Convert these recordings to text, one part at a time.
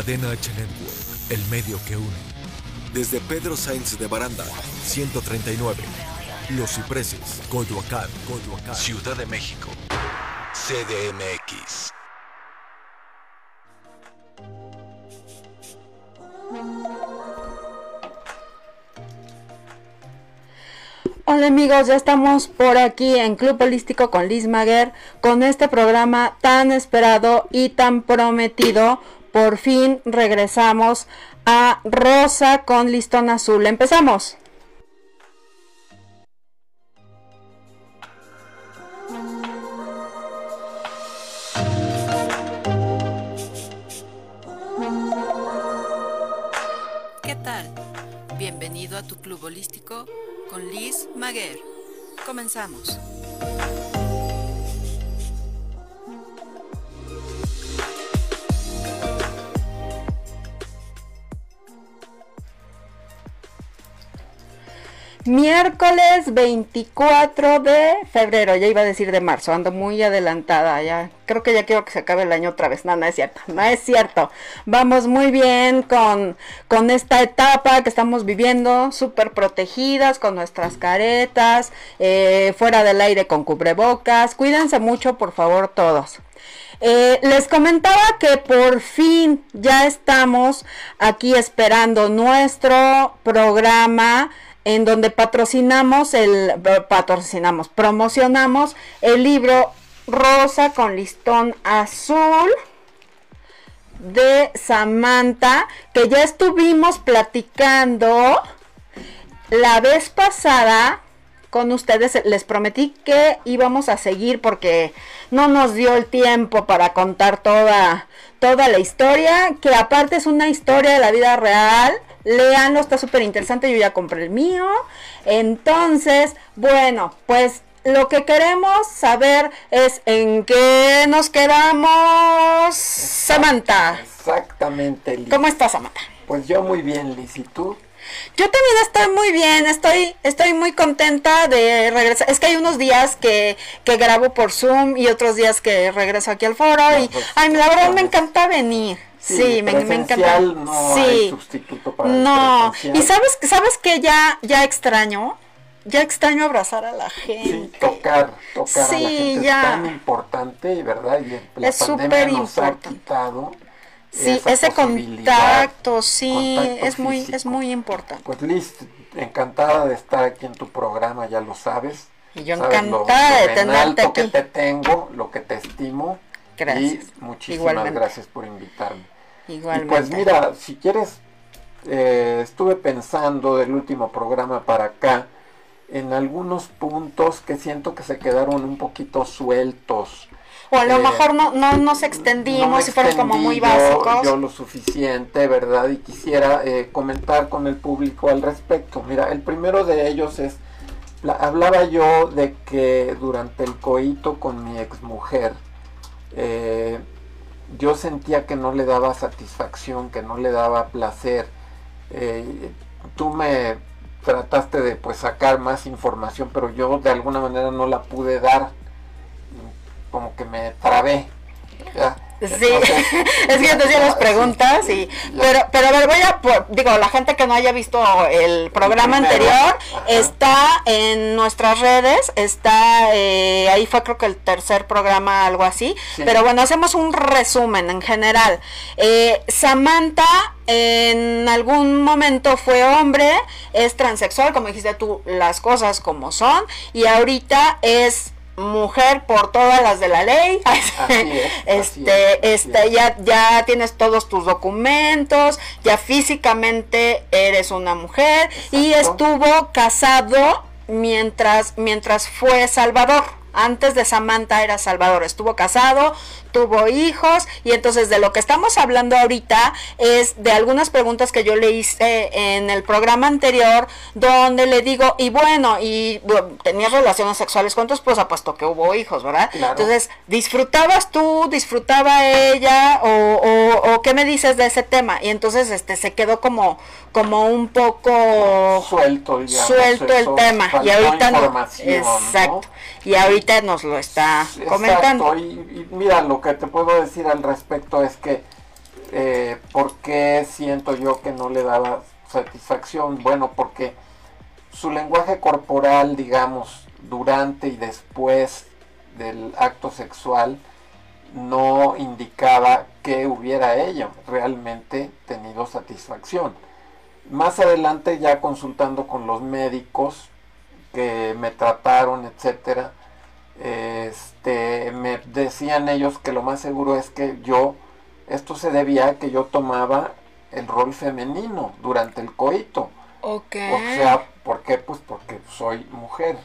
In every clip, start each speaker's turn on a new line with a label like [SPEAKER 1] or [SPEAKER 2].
[SPEAKER 1] Cadena H Network, el medio que une. Desde Pedro Sainz de Baranda, 139. Los Cipreses, Coyoacán, Coyoacán, Ciudad de México. CDMX.
[SPEAKER 2] Hola amigos, ya estamos por aquí en Club Holístico con Liz Maguer con este programa tan esperado y tan prometido. Por fin regresamos a Rosa con listón azul. Empezamos.
[SPEAKER 3] ¿Qué tal? Bienvenido a tu club holístico con Liz Maguer. Comenzamos.
[SPEAKER 2] Miércoles 24 de febrero, ya iba a decir de marzo, ando muy adelantada, ya creo que ya quiero que se acabe el año otra vez, no, no es cierto, no es cierto, vamos muy bien con, con esta etapa que estamos viviendo, súper protegidas, con nuestras caretas, eh, fuera del aire con cubrebocas, cuídense mucho por favor todos. Eh, les comentaba que por fin ya estamos aquí esperando nuestro programa en donde patrocinamos el patrocinamos, promocionamos el libro Rosa con listón azul de Samantha, que ya estuvimos platicando la vez pasada con ustedes. Les prometí que íbamos a seguir porque no nos dio el tiempo para contar toda, toda la historia, que aparte es una historia de la vida real Leanlo, está súper interesante. Yo ya compré el mío. Entonces, bueno, pues lo que queremos saber es en qué nos quedamos, Samantha.
[SPEAKER 4] Exactamente,
[SPEAKER 2] Liz. ¿Cómo estás, Samantha?
[SPEAKER 4] Pues yo muy bien, Liz. ¿Y tú?
[SPEAKER 2] Yo también estoy muy bien, estoy, estoy muy contenta de regresar. Es que hay unos días que, que grabo por Zoom y otros días que regreso aquí al foro. y pues, ay, la verdad me encanta venir. Sí, me, me, encanta.
[SPEAKER 4] No sí. hay sustituto para
[SPEAKER 2] No, y sabes, sabes que ya, ya extraño, ya extraño abrazar a la gente.
[SPEAKER 4] Sí, tocar, tocar a la gente ya. es tan importante, ¿verdad? Y la
[SPEAKER 2] es súper importante. Sí, ese contacto, sí, es muy, es muy importante.
[SPEAKER 4] Pues Liz, encantada de estar aquí en tu programa, ya lo sabes.
[SPEAKER 2] Y yo encantada de tenerte
[SPEAKER 4] aquí. que te tengo, lo que te estimo.
[SPEAKER 2] Gracias.
[SPEAKER 4] Y muchísimas gracias por invitarme.
[SPEAKER 2] Igualmente.
[SPEAKER 4] pues mira, si quieres, eh, estuve pensando del último programa para acá en algunos puntos que siento que se quedaron un poquito sueltos.
[SPEAKER 2] O a lo eh, mejor no, no nos extendimos y fueron como muy básicos.
[SPEAKER 4] Yo lo suficiente, ¿verdad? Y quisiera eh, comentar con el público al respecto. Mira, el primero de ellos es, hablaba yo de que durante el coito con mi exmujer, eh, yo sentía que no le daba satisfacción, que no le daba placer. Eh, tú me trataste de pues sacar más información, pero yo de alguna manera no la pude dar, como que me trabé.
[SPEAKER 2] Sí, es que yo te hacía las preguntas y pero pero a ver, voy a digo, la gente que no haya visto el programa anterior está en nuestras redes, está eh, ahí fue creo que el tercer programa algo así, pero bueno, hacemos un resumen en general. Eh, Samantha en algún momento fue hombre, es transexual, como dijiste tú, las cosas como son y ahorita es mujer por todas las de la ley. este, este, ya, ya tienes todos tus documentos, ya físicamente eres una mujer. Y estuvo casado mientras, mientras fue Salvador. Antes de Samantha era Salvador, estuvo casado, tuvo hijos y entonces de lo que estamos hablando ahorita es de algunas preguntas que yo le hice en el programa anterior donde le digo, y bueno, y tenías relaciones sexuales con tu esposa, puesto que hubo hijos, ¿verdad? Entonces, ¿disfrutabas tú, disfrutaba ella o, o, qué me dices de ese tema? Y entonces este se quedó como como un poco
[SPEAKER 4] suelto,
[SPEAKER 2] suelto el tema. Y ahorita no, exacto. Y ahorita nos lo está comentando.
[SPEAKER 4] y, mira lo que te puedo decir al respecto es que eh, ¿por qué siento yo que no le daba satisfacción? Bueno, porque su lenguaje corporal, digamos, durante y después del acto sexual, no indicaba que hubiera ella realmente tenido satisfacción. Más adelante ya consultando con los médicos que me trataron, etcétera, este, me decían ellos que lo más seguro es que yo, esto se debía a que yo tomaba el rol femenino durante el coito.
[SPEAKER 2] Ok.
[SPEAKER 4] O sea, ¿por qué? Pues porque soy mujer.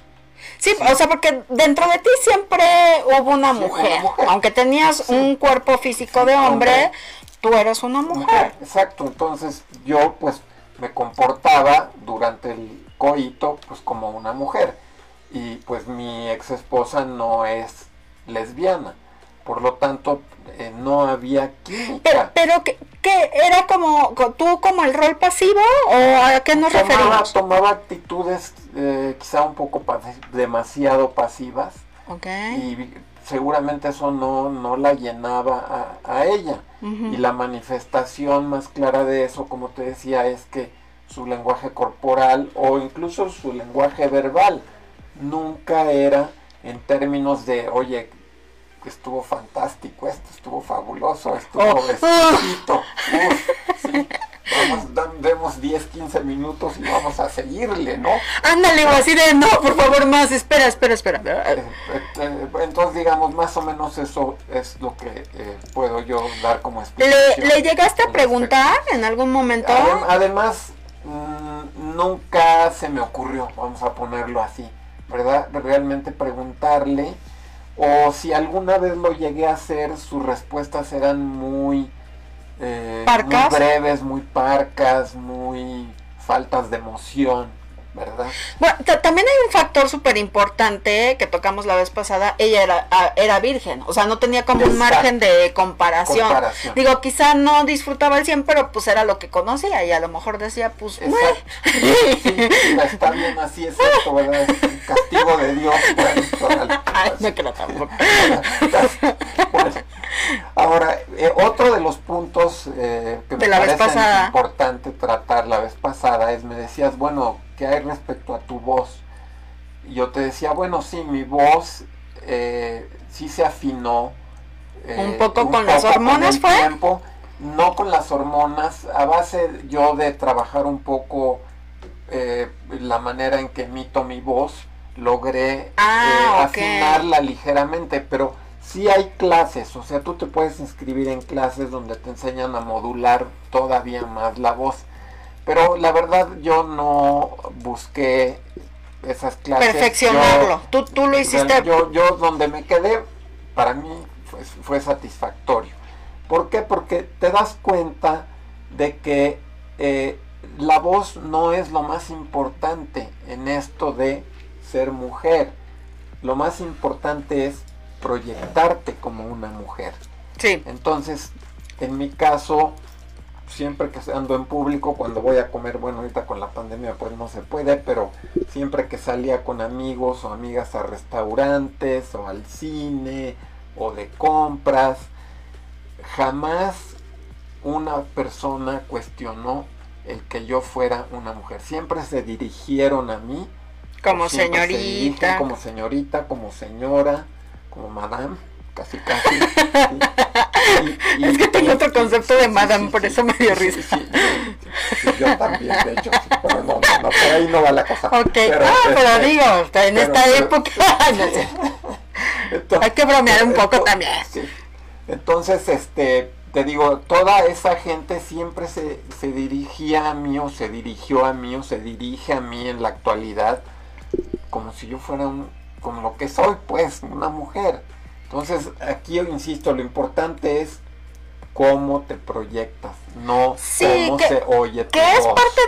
[SPEAKER 2] Sí, o sea, porque dentro de ti siempre hubo una,
[SPEAKER 4] Sí, una
[SPEAKER 2] mujer. Aunque tenías
[SPEAKER 4] Sí.
[SPEAKER 2] un cuerpo físico de hombre,
[SPEAKER 4] hombre.
[SPEAKER 2] tú eres una mujer.
[SPEAKER 4] Mujer, exacto. Entonces yo pues me comportaba durante el coito pues como una mujer. Y pues mi ex esposa no es lesbiana. Por lo tanto, eh, no había
[SPEAKER 2] Pero,
[SPEAKER 4] química.
[SPEAKER 2] pero ¿qué, qué? era como co- tú como el rol pasivo o a qué nos
[SPEAKER 4] tomaba,
[SPEAKER 2] referimos?
[SPEAKER 4] tomaba actitudes eh, quizá un poco demasiado pasivas.
[SPEAKER 2] Ok.
[SPEAKER 4] y seguramente eso no, no la llenaba a, a ella. Y la manifestación más clara de eso, como te decía, es que su lenguaje corporal o incluso su lenguaje verbal nunca era en términos de, oye, estuvo fantástico, esto estuvo fabuloso, estuvo
[SPEAKER 2] Oh.
[SPEAKER 4] exquisito, sí, vamos, dan- demos 10, 15 minutos y vamos a seguirle, ¿no?
[SPEAKER 2] Ándale, o así de, no, por favor, más, espera, espera, espera.
[SPEAKER 4] Eh, eh, Entonces, digamos, más o menos eso es lo que eh, puedo yo dar como
[SPEAKER 2] ¿Le,
[SPEAKER 4] explicación.
[SPEAKER 2] ¿Le llegaste a preguntar en algún momento?
[SPEAKER 4] Adem- además, mm, nunca se me ocurrió, vamos a ponerlo así, ¿verdad? Realmente preguntarle, o si alguna vez lo llegué a hacer, sus respuestas eran muy, eh, muy breves, muy parcas, muy faltas de emoción, ¿verdad?
[SPEAKER 2] Bueno, ta- también hay un factor súper importante que tocamos la vez pasada. Ella era, a- era virgen, o sea, no tenía como un
[SPEAKER 4] Exacto.
[SPEAKER 2] margen de comparación.
[SPEAKER 4] Comparación.
[SPEAKER 2] Digo, quizá no disfrutaba el 100, pero pues era lo que conocía y a lo mejor decía, pues.
[SPEAKER 4] Sí, está bien así, es cierto, ¿verdad? Es un castigo de Dios. Órale.
[SPEAKER 2] Ay, no creo tampoco.
[SPEAKER 4] Ahora, eh, otro de los puntos eh, que me
[SPEAKER 2] De vez
[SPEAKER 4] parece importante tratar la vez pasada es, me decías, bueno, ¿qué hay respecto a tu voz? Y yo te decía, bueno, sí, mi voz eh, sí se afinó.
[SPEAKER 2] Un poco con las hormonas,
[SPEAKER 4] el
[SPEAKER 2] ¿fue?
[SPEAKER 4] tiempo, no con las hormonas, a base yo de trabajar un poco la manera en que emito mi voz, logré
[SPEAKER 2] Ah,
[SPEAKER 4] afinarla ligeramente, pero sí hay clases, o sea, tú te puedes inscribir en clases donde te enseñan a modular todavía más la voz. Pero la verdad yo no busqué esas clases.
[SPEAKER 2] Perfeccionarlo.
[SPEAKER 4] Yo-
[SPEAKER 2] Tú, tú lo hiciste.
[SPEAKER 4] yo, yo donde me quedé, para mí fue, fue satisfactorio. ¿Por qué? Porque te das cuenta de que eh, la voz no es lo más importante en esto de ser mujer. Lo más importante es proyectarte como una mujer.
[SPEAKER 2] Sí.
[SPEAKER 4] Entonces, en mi caso, siempre que ando en público, cuando voy a comer, bueno, ahorita con la pandemia pues no se puede, pero siempre que salía con amigos o amigas a restaurantes o al cine o de compras, jamás una persona cuestionó el que yo fuera una mujer. Siempre se dirigieron a mí
[SPEAKER 2] Como
[SPEAKER 4] siempre se dirigen
[SPEAKER 2] señorita.
[SPEAKER 4] como señorita, como señora, como madame, casi casi. sí. Y- y-
[SPEAKER 2] Es que tengo otro concepto de madame, por eso me dio risa.
[SPEAKER 4] yo también, de hecho, sí, pero no, no, no, por ahí no va la cosa.
[SPEAKER 2] Ok,
[SPEAKER 4] Pero,
[SPEAKER 2] ah, pero
[SPEAKER 4] este,
[SPEAKER 2] digo, en esta
[SPEAKER 4] pero-
[SPEAKER 2] época.
[SPEAKER 4] entonces-
[SPEAKER 2] Hay que bromear un poco
[SPEAKER 4] entonces,
[SPEAKER 2] también.
[SPEAKER 4] sí. Entonces, este, te digo, toda esa gente siempre se, se dirigía a mí o se dirigió a mí o se dirige a mí en la actualidad como si yo fuera un, como lo que soy, pues, una mujer. Entonces, aquí yo insisto, lo importante es cómo te proyectas, no
[SPEAKER 2] Sí,
[SPEAKER 4] cómo
[SPEAKER 2] que-
[SPEAKER 4] se oye tu
[SPEAKER 2] Que es parte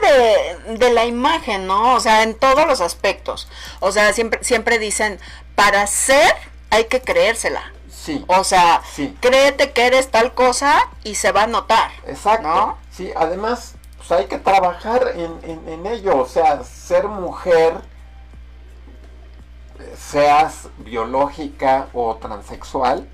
[SPEAKER 2] de, de la imagen, ¿no? O sea, en todos los aspectos. O sea, siempre, siempre dicen, para ser hay que creérsela.
[SPEAKER 4] Sí,
[SPEAKER 2] O sea,
[SPEAKER 4] sí.
[SPEAKER 2] créete que eres tal cosa y se va a notar.
[SPEAKER 4] Exacto.
[SPEAKER 2] ¿No?
[SPEAKER 4] Sí, además, pues hay que trabajar en, en- en ello. O sea, ser mujer, seas biológica o transexual,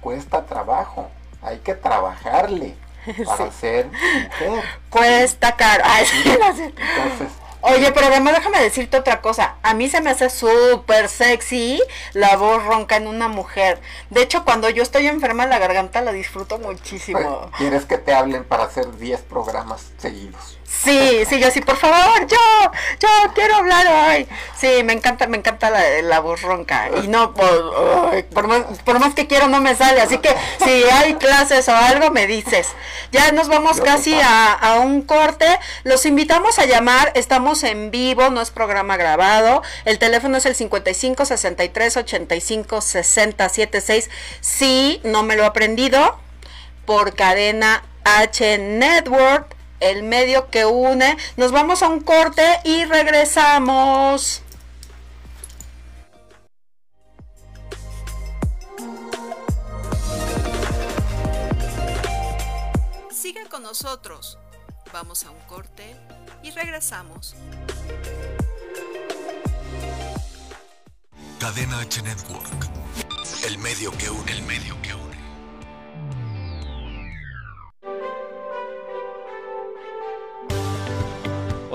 [SPEAKER 4] cuesta trabajo. Hay que trabajarle. para ser mujer.
[SPEAKER 2] Cuesta caro. Ay, sí.
[SPEAKER 4] Entonces,
[SPEAKER 2] Oye, pero además déjame decirte otra cosa. A mí se me hace súper sexy la voz ronca en una mujer. De hecho, cuando yo estoy enferma en la garganta la disfruto muchísimo.
[SPEAKER 4] pues, quieres que te hablen para hacer 10 programas seguidos.
[SPEAKER 2] Sí, sí, yo sí, por favor, yo, yo quiero hablar hoy. Sí, me encanta, me encanta la, la voz ronca. Y no, por, por, más, por más que quiero no me sale. Así que si hay clases o algo, me dices. Ya nos vamos casi a, a un corte. Los invitamos a llamar. Estamos en vivo, no es programa grabado. El teléfono es el 55 63 85 60 76. Sí, no me lo he aprendido por cadena H Network, el medio que une. Nos vamos a un corte y regresamos.
[SPEAKER 3] Siga con nosotros. Vamos a un corte y regresamos.
[SPEAKER 1] Cadena H Network. El medio que une. El medio que une.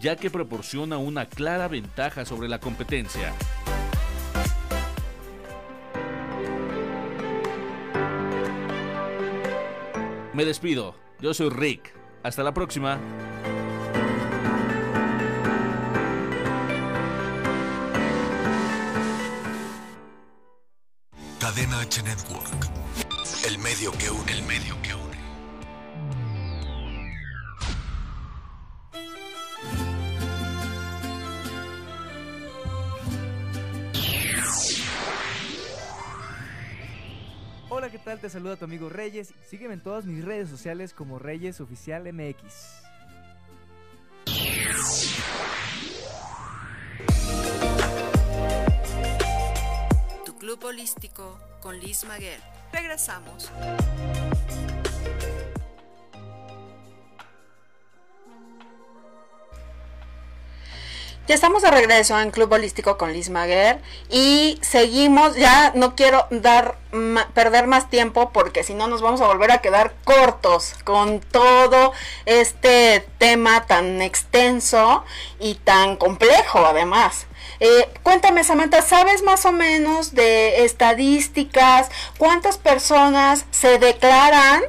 [SPEAKER 5] ya que proporciona una clara ventaja sobre la competencia. Me despido, yo soy Rick, hasta la próxima.
[SPEAKER 1] Cadena H Network. El medio que une. El medio que une.
[SPEAKER 6] ¿Qué tal? Te saluda tu amigo Reyes. Sígueme en todas mis redes sociales como Reyes Oficial MX.
[SPEAKER 3] Tu club holístico con Liz Maguer. Regresamos.
[SPEAKER 2] Ya estamos de regreso en Club Holístico con Liz Maguer y seguimos, ya no quiero dar perder más tiempo porque si no nos vamos a volver a quedar cortos con todo este tema tan extenso y tan complejo además. Eh, cuéntame Samantha, ¿sabes más o menos de estadísticas? ¿Cuántas personas se declaran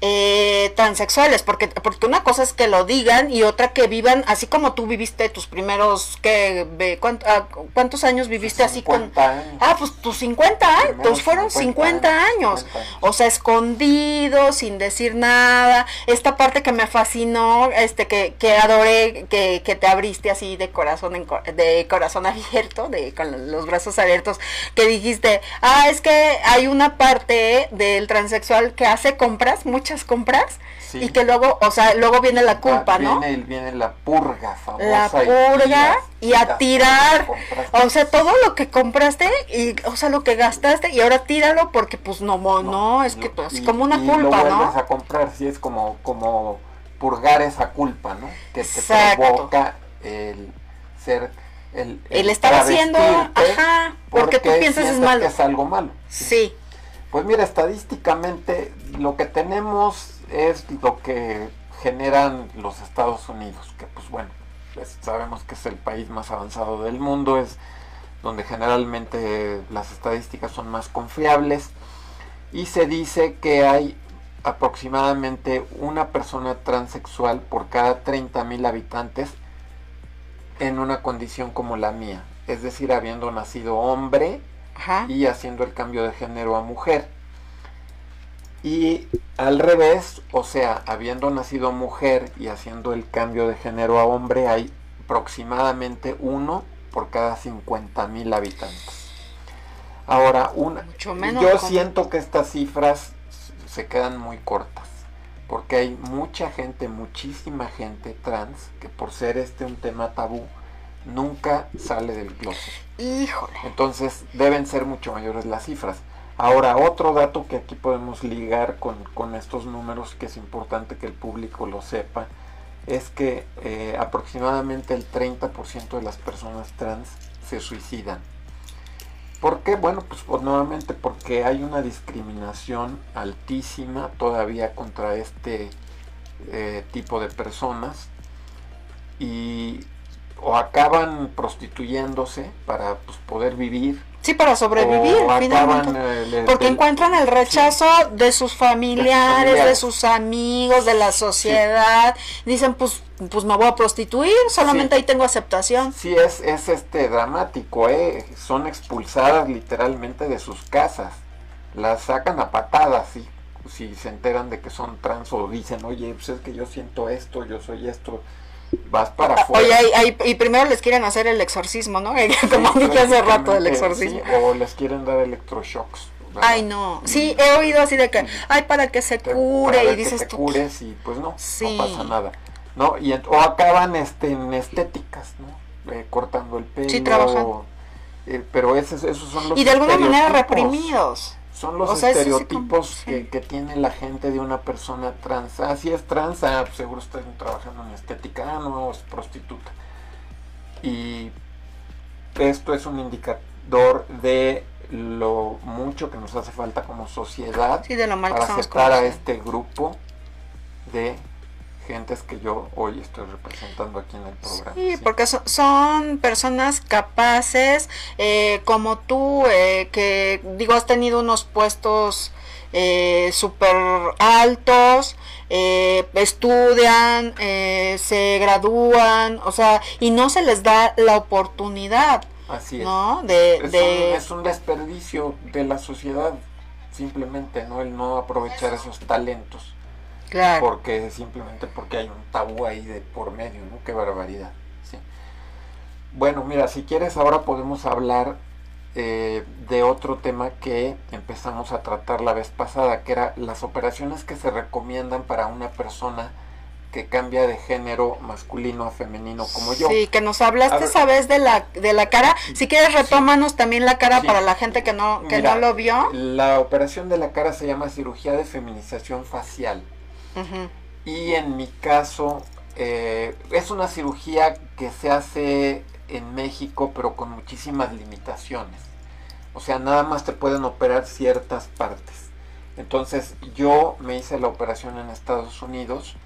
[SPEAKER 2] eh, transexuales, porque, porque una cosa es que lo digan y otra que vivan así como tú viviste tus primeros, que ¿cuántos años viviste así con...
[SPEAKER 4] 50 años.
[SPEAKER 2] Ah, pues tus 50 años,
[SPEAKER 4] Primeros
[SPEAKER 2] fueron 50,
[SPEAKER 4] 50
[SPEAKER 2] años.
[SPEAKER 4] 50 años.
[SPEAKER 2] O sea, escondidos, sin decir nada. Esta parte que me fascinó, este que, que adoré, que, que te abriste así de corazón en de corazón abierto, de con los brazos abiertos, que dijiste, ah, es que hay una parte del transexual que hace compras, muchas compras,
[SPEAKER 4] Sí.
[SPEAKER 2] y que luego, o sea, luego viene la culpa,
[SPEAKER 4] Ah,
[SPEAKER 2] ¿no?
[SPEAKER 4] Viene, viene la purga famosa.
[SPEAKER 2] la purga y a tirar, o sea, todo lo que compraste y, o sea, lo que gastaste y ahora tíralo porque pues no, no, es que pues, como una
[SPEAKER 4] y lo
[SPEAKER 2] culpa,
[SPEAKER 4] vuelves
[SPEAKER 2] ¿no?
[SPEAKER 4] a comprar, sí, es como, como purgar esa culpa, ¿no? Que te
[SPEAKER 2] Exacto.
[SPEAKER 4] provoca el ser, el,
[SPEAKER 2] El estar haciendo, ajá, porque tú piensas es malo.
[SPEAKER 4] que es algo malo.
[SPEAKER 2] Sí,
[SPEAKER 4] Pues mira, estadísticamente lo que tenemos es lo que generan los Estados Unidos, que pues bueno, pues, sabemos que es el país más avanzado del mundo, es donde generalmente las estadísticas son más confiables. Y se dice que hay aproximadamente una persona transexual por cada 30.000 habitantes en una condición como la mía, es decir, habiendo nacido hombre
[SPEAKER 2] Ajá.
[SPEAKER 4] y haciendo el cambio de género a mujer. Y al revés, o sea, habiendo nacido mujer y haciendo el cambio de género a hombre, hay aproximadamente uno por cada 50.000 habitantes. Ahora, una, yo siento que estas cifras se quedan muy cortas, porque hay mucha gente, muchísima gente trans, que por ser este un tema tabú, nunca sale del closet.
[SPEAKER 2] Híjole.
[SPEAKER 4] Entonces deben ser mucho mayores las cifras. Ahora, otro dato que aquí podemos ligar con, con estos números, que es importante que el público lo sepa, es que eh, aproximadamente el 30% de las personas trans se suicidan. ¿Por qué? Bueno, pues, pues, nuevamente porque hay una discriminación altísima todavía contra este eh, tipo de personas y o acaban prostituyéndose para pues, poder vivir
[SPEAKER 2] Sí, para sobrevivir, finalmente.
[SPEAKER 4] eh,
[SPEAKER 2] Porque encuentran el rechazo de sus familiares, de sus amigos, de la sociedad. Dicen, pues, pues me voy a prostituir, solamente
[SPEAKER 4] Sí.
[SPEAKER 2] ahí tengo aceptación.
[SPEAKER 4] Sí, es, es este dramático, ¿eh? Son expulsadas literalmente de sus casas. Las sacan a patadas, ¿sí? Si se enteran de que son trans o dicen, oye, pues es que yo siento esto, yo soy esto. Vas para afuera.
[SPEAKER 2] Oye, ahí- ahí- y primero les quieren hacer el exorcismo, ¿no? Como
[SPEAKER 4] Sí,
[SPEAKER 2] dije hace rato, el
[SPEAKER 4] prácticamente,
[SPEAKER 2] exorcismo.
[SPEAKER 4] sí, o les quieren dar electroshocks. ¿verdad?
[SPEAKER 2] Ay, no. Sí, he oído así de que, ay, para que se cure.
[SPEAKER 4] para
[SPEAKER 2] Y
[SPEAKER 4] ver que
[SPEAKER 2] dices
[SPEAKER 4] te
[SPEAKER 2] tú,
[SPEAKER 4] cures y pues no,
[SPEAKER 2] Sí.
[SPEAKER 4] no pasa nada. ¿no? Y, o acaban este, en estéticas, ¿no? Eh, cortando el pelo.
[SPEAKER 2] Sí, trabajan.
[SPEAKER 4] eh, pero esos, esos son los
[SPEAKER 2] y de alguna manera reprimidos.
[SPEAKER 4] Son los
[SPEAKER 2] O sea,
[SPEAKER 4] estereotipos que, tiene la gente de una persona trans. Ah, si es trans, ah, pues seguro está trabajando en estética, ah, no, es prostituta. Y esto es un indicador de lo mucho que nos hace falta como sociedad
[SPEAKER 2] Sí, de lo mal que
[SPEAKER 4] para aceptar a este grupo de gentes que yo hoy estoy representando aquí en el programa.
[SPEAKER 2] Sí,
[SPEAKER 4] sí.
[SPEAKER 2] porque so- son personas capaces, eh, como tú, eh, que digo, has tenido unos puestos eh, súper altos, eh, estudian, eh, se gradúan, o sea, y no se les da la oportunidad,
[SPEAKER 4] Así es.
[SPEAKER 2] ¿no? De,
[SPEAKER 4] Es,
[SPEAKER 2] de-
[SPEAKER 4] un, es un desperdicio de la sociedad, simplemente, ¿no? El no aprovechar esos talentos,
[SPEAKER 2] claro.
[SPEAKER 4] porque simplemente porque hay un tabú ahí de por medio, ¿no? Qué barbaridad, sí. Bueno, mira, si quieres ahora podemos hablar eh, de otro tema que empezamos a tratar la vez pasada, que era las operaciones que se recomiendan para una persona que cambia de género masculino a femenino como yo.
[SPEAKER 2] Sí, que nos hablaste esa vez de la, de la cara. Si quieres, retómanos también la cara
[SPEAKER 4] Sí.
[SPEAKER 2] para la gente que no, que
[SPEAKER 4] Mira,
[SPEAKER 2] no lo vio.
[SPEAKER 4] La operación de la cara se llama cirugía de feminización facial. Y en mi caso, eh, es una cirugía que se hace en México, pero con muchísimas limitaciones. O sea, nada más te pueden operar ciertas partes. Entonces, yo me hice la operación en Estados Unidos,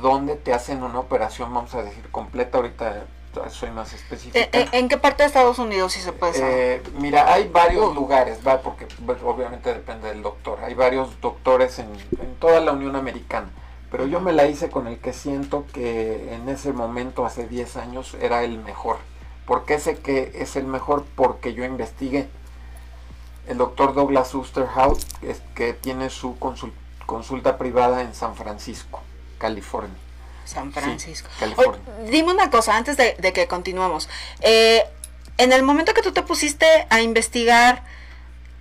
[SPEAKER 4] donde te hacen una operación, vamos a decir, completa. Ahorita soy más específica.
[SPEAKER 2] Eh, eh, ¿En qué parte de Estados Unidos si se puede saber?
[SPEAKER 4] Eh, mira, hay varios lugares, va, porque obviamente depende del doctor. Hay varios doctores en, en toda la Unión Americana. Pero yo me la hice con el que siento que en ese momento, hace 10 años, era el mejor. ¿Por qué sé que es el mejor? Porque yo investigué. El doctor Douglas Osterhout, que, es- que tiene su consul- consulta privada en San Francisco, California.
[SPEAKER 2] San
[SPEAKER 4] sí,
[SPEAKER 2] Francisco.
[SPEAKER 4] California.
[SPEAKER 2] Oye, dime una cosa antes de, de que continuemos. Eh, en el momento que tú te pusiste a investigar,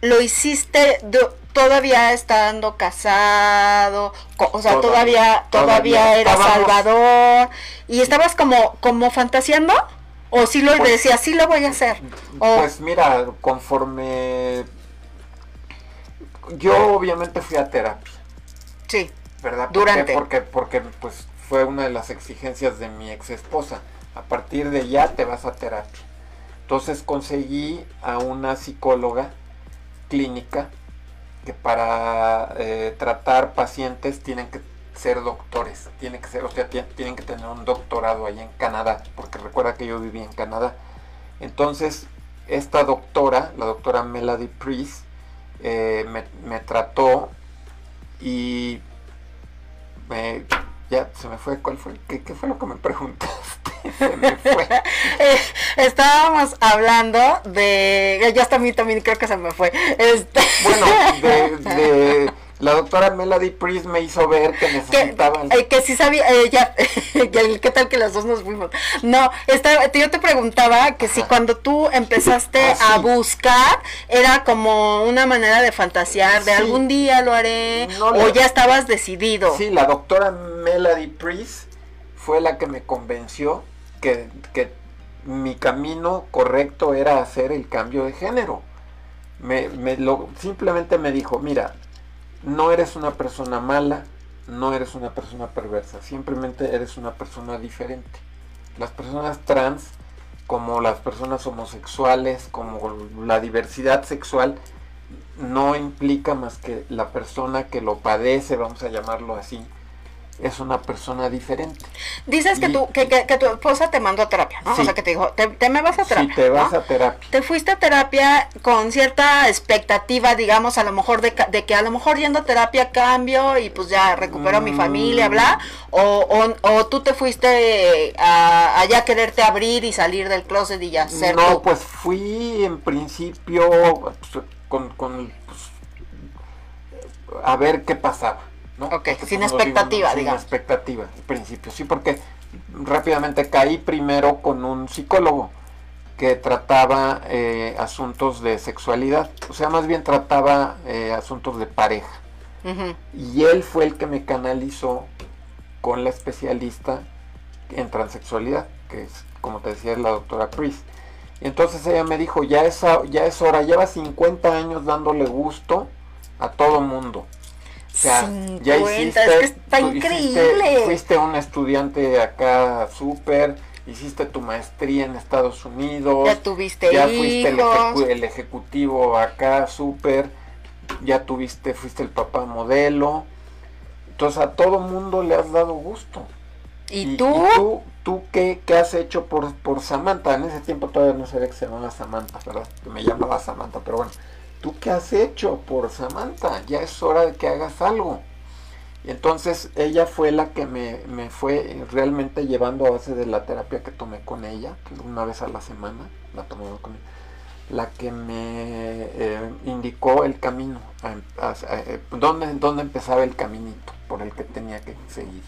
[SPEAKER 2] ¿lo hiciste do- todavía estando casado? O sea, todavía,
[SPEAKER 4] Todavía,
[SPEAKER 2] era
[SPEAKER 4] estábamos-
[SPEAKER 2] Salvador. ¿Y estabas como, como fantaseando? ¿O sí lo
[SPEAKER 4] Pues-
[SPEAKER 2] decías, sí lo voy a hacer? O,
[SPEAKER 4] Pues mira, conforme yo obviamente fui a terapia,
[SPEAKER 2] sí.
[SPEAKER 4] ¿verdad? ¿Por qué?
[SPEAKER 2] Durante.
[SPEAKER 4] Porque, porque pues fue una de las exigencias de mi ex esposa. A partir de ya te vas a terapia. Entonces conseguí a una psicóloga clínica que para eh, tratar pacientes tienen que ser doctores, tienen que ser, o sea, ti- tienen que tener un doctorado allá en Canadá, porque recuerda que yo viví en Canadá. Entonces, esta doctora, la doctora Melody Priest, eh, me, me trató y me, ya se me fue, ¿cuál fue? ¿Qué, qué fue lo que me preguntaste? se me fue.
[SPEAKER 2] Eh, estábamos hablando de. Ya hasta a mí también creo que se me fue. Este...
[SPEAKER 4] Bueno, de, de la doctora Melody Priest me hizo ver que
[SPEAKER 2] que,
[SPEAKER 4] necesitaban.
[SPEAKER 2] eh, que sí sabía, eh, ya, ¿qué tal que las dos nos fuimos? No, esta- yo te preguntaba que si
[SPEAKER 4] Ajá.
[SPEAKER 2] cuando tú empezaste
[SPEAKER 4] Ah,
[SPEAKER 2] a buscar era como una manera de fantasear, de
[SPEAKER 4] Sí.
[SPEAKER 2] algún día lo haré,
[SPEAKER 4] No
[SPEAKER 2] o ya estabas decidido.
[SPEAKER 4] Sí, la doctora Melody Priest fue la que me convenció que, que mi camino correcto era hacer el cambio de género. Me, me lo, simplemente me dijo, mira, no eres una persona mala, no eres una persona perversa, simplemente eres una persona diferente. Las personas trans, como las personas homosexuales, como la diversidad sexual, no implica más que la persona que lo padece, vamos a llamarlo así, es una persona diferente.
[SPEAKER 2] Dices que, tú, que, que, que tu esposa te mandó a terapia, ¿no?
[SPEAKER 4] Sí.
[SPEAKER 2] O sea, que te dijo, te, te me vas a terapia.
[SPEAKER 4] Si te vas
[SPEAKER 2] ¿no?
[SPEAKER 4] a terapia.
[SPEAKER 2] Te fuiste a terapia con cierta expectativa, digamos, a lo mejor de, de que a lo mejor yendo a terapia cambio y pues ya recupero a mi
[SPEAKER 4] Mm.
[SPEAKER 2] familia, bla, o, o, o tú te fuiste a, a ya quererte abrir y salir del closet y ya ser
[SPEAKER 4] No,
[SPEAKER 2] tú.
[SPEAKER 4] pues fui en principio pues, con, con, pues, a ver qué pasaba. ¿No?
[SPEAKER 2] Ok,
[SPEAKER 4] Porque,
[SPEAKER 2] sin
[SPEAKER 4] pues, no
[SPEAKER 2] expectativa,
[SPEAKER 4] sin
[SPEAKER 2] digamos.
[SPEAKER 4] expectativa, en principio, sí, porque rápidamente caí primero con un psicólogo que trataba eh, asuntos de sexualidad, o sea, más bien trataba eh, asuntos de pareja. Y él fue el que me canalizó con la especialista en transexualidad, que es, como te decía, es la doctora Priest. Y entonces ella me dijo, ya es, ya es hora, lleva 50 años dándole gusto a todo mundo. O sea, ya
[SPEAKER 2] 50,
[SPEAKER 4] hiciste,
[SPEAKER 2] es que está
[SPEAKER 4] tú hiciste-
[SPEAKER 2] increíble.
[SPEAKER 4] fuiste un estudiante acá súper, hiciste tu maestría en Estados Unidos.
[SPEAKER 2] Ya tuviste
[SPEAKER 4] Ya fuiste el,
[SPEAKER 2] hijos.
[SPEAKER 4] ejecu- el ejecutivo acá, súper. Ya tuviste, fuiste el papá modelo. Entonces a todo mundo le has dado gusto.
[SPEAKER 2] ¿Y, tú?
[SPEAKER 4] tú, tú qué, qué has hecho por, por Samantha? En ese tiempo todavía no sabía que se llamaba Samantha, ¿verdad? Que me llamaba Samantha, pero bueno. ¿Tú qué has hecho por Samantha? Ya es hora de que hagas algo. Entonces ella fue la que me, fue realmente llevando a base de la terapia que tomé con ella, una vez a la semana la tomaba con ella, la que me eh, indicó el camino, a- eh, dónde, dónde empezaba el caminito por el que tenía que seguir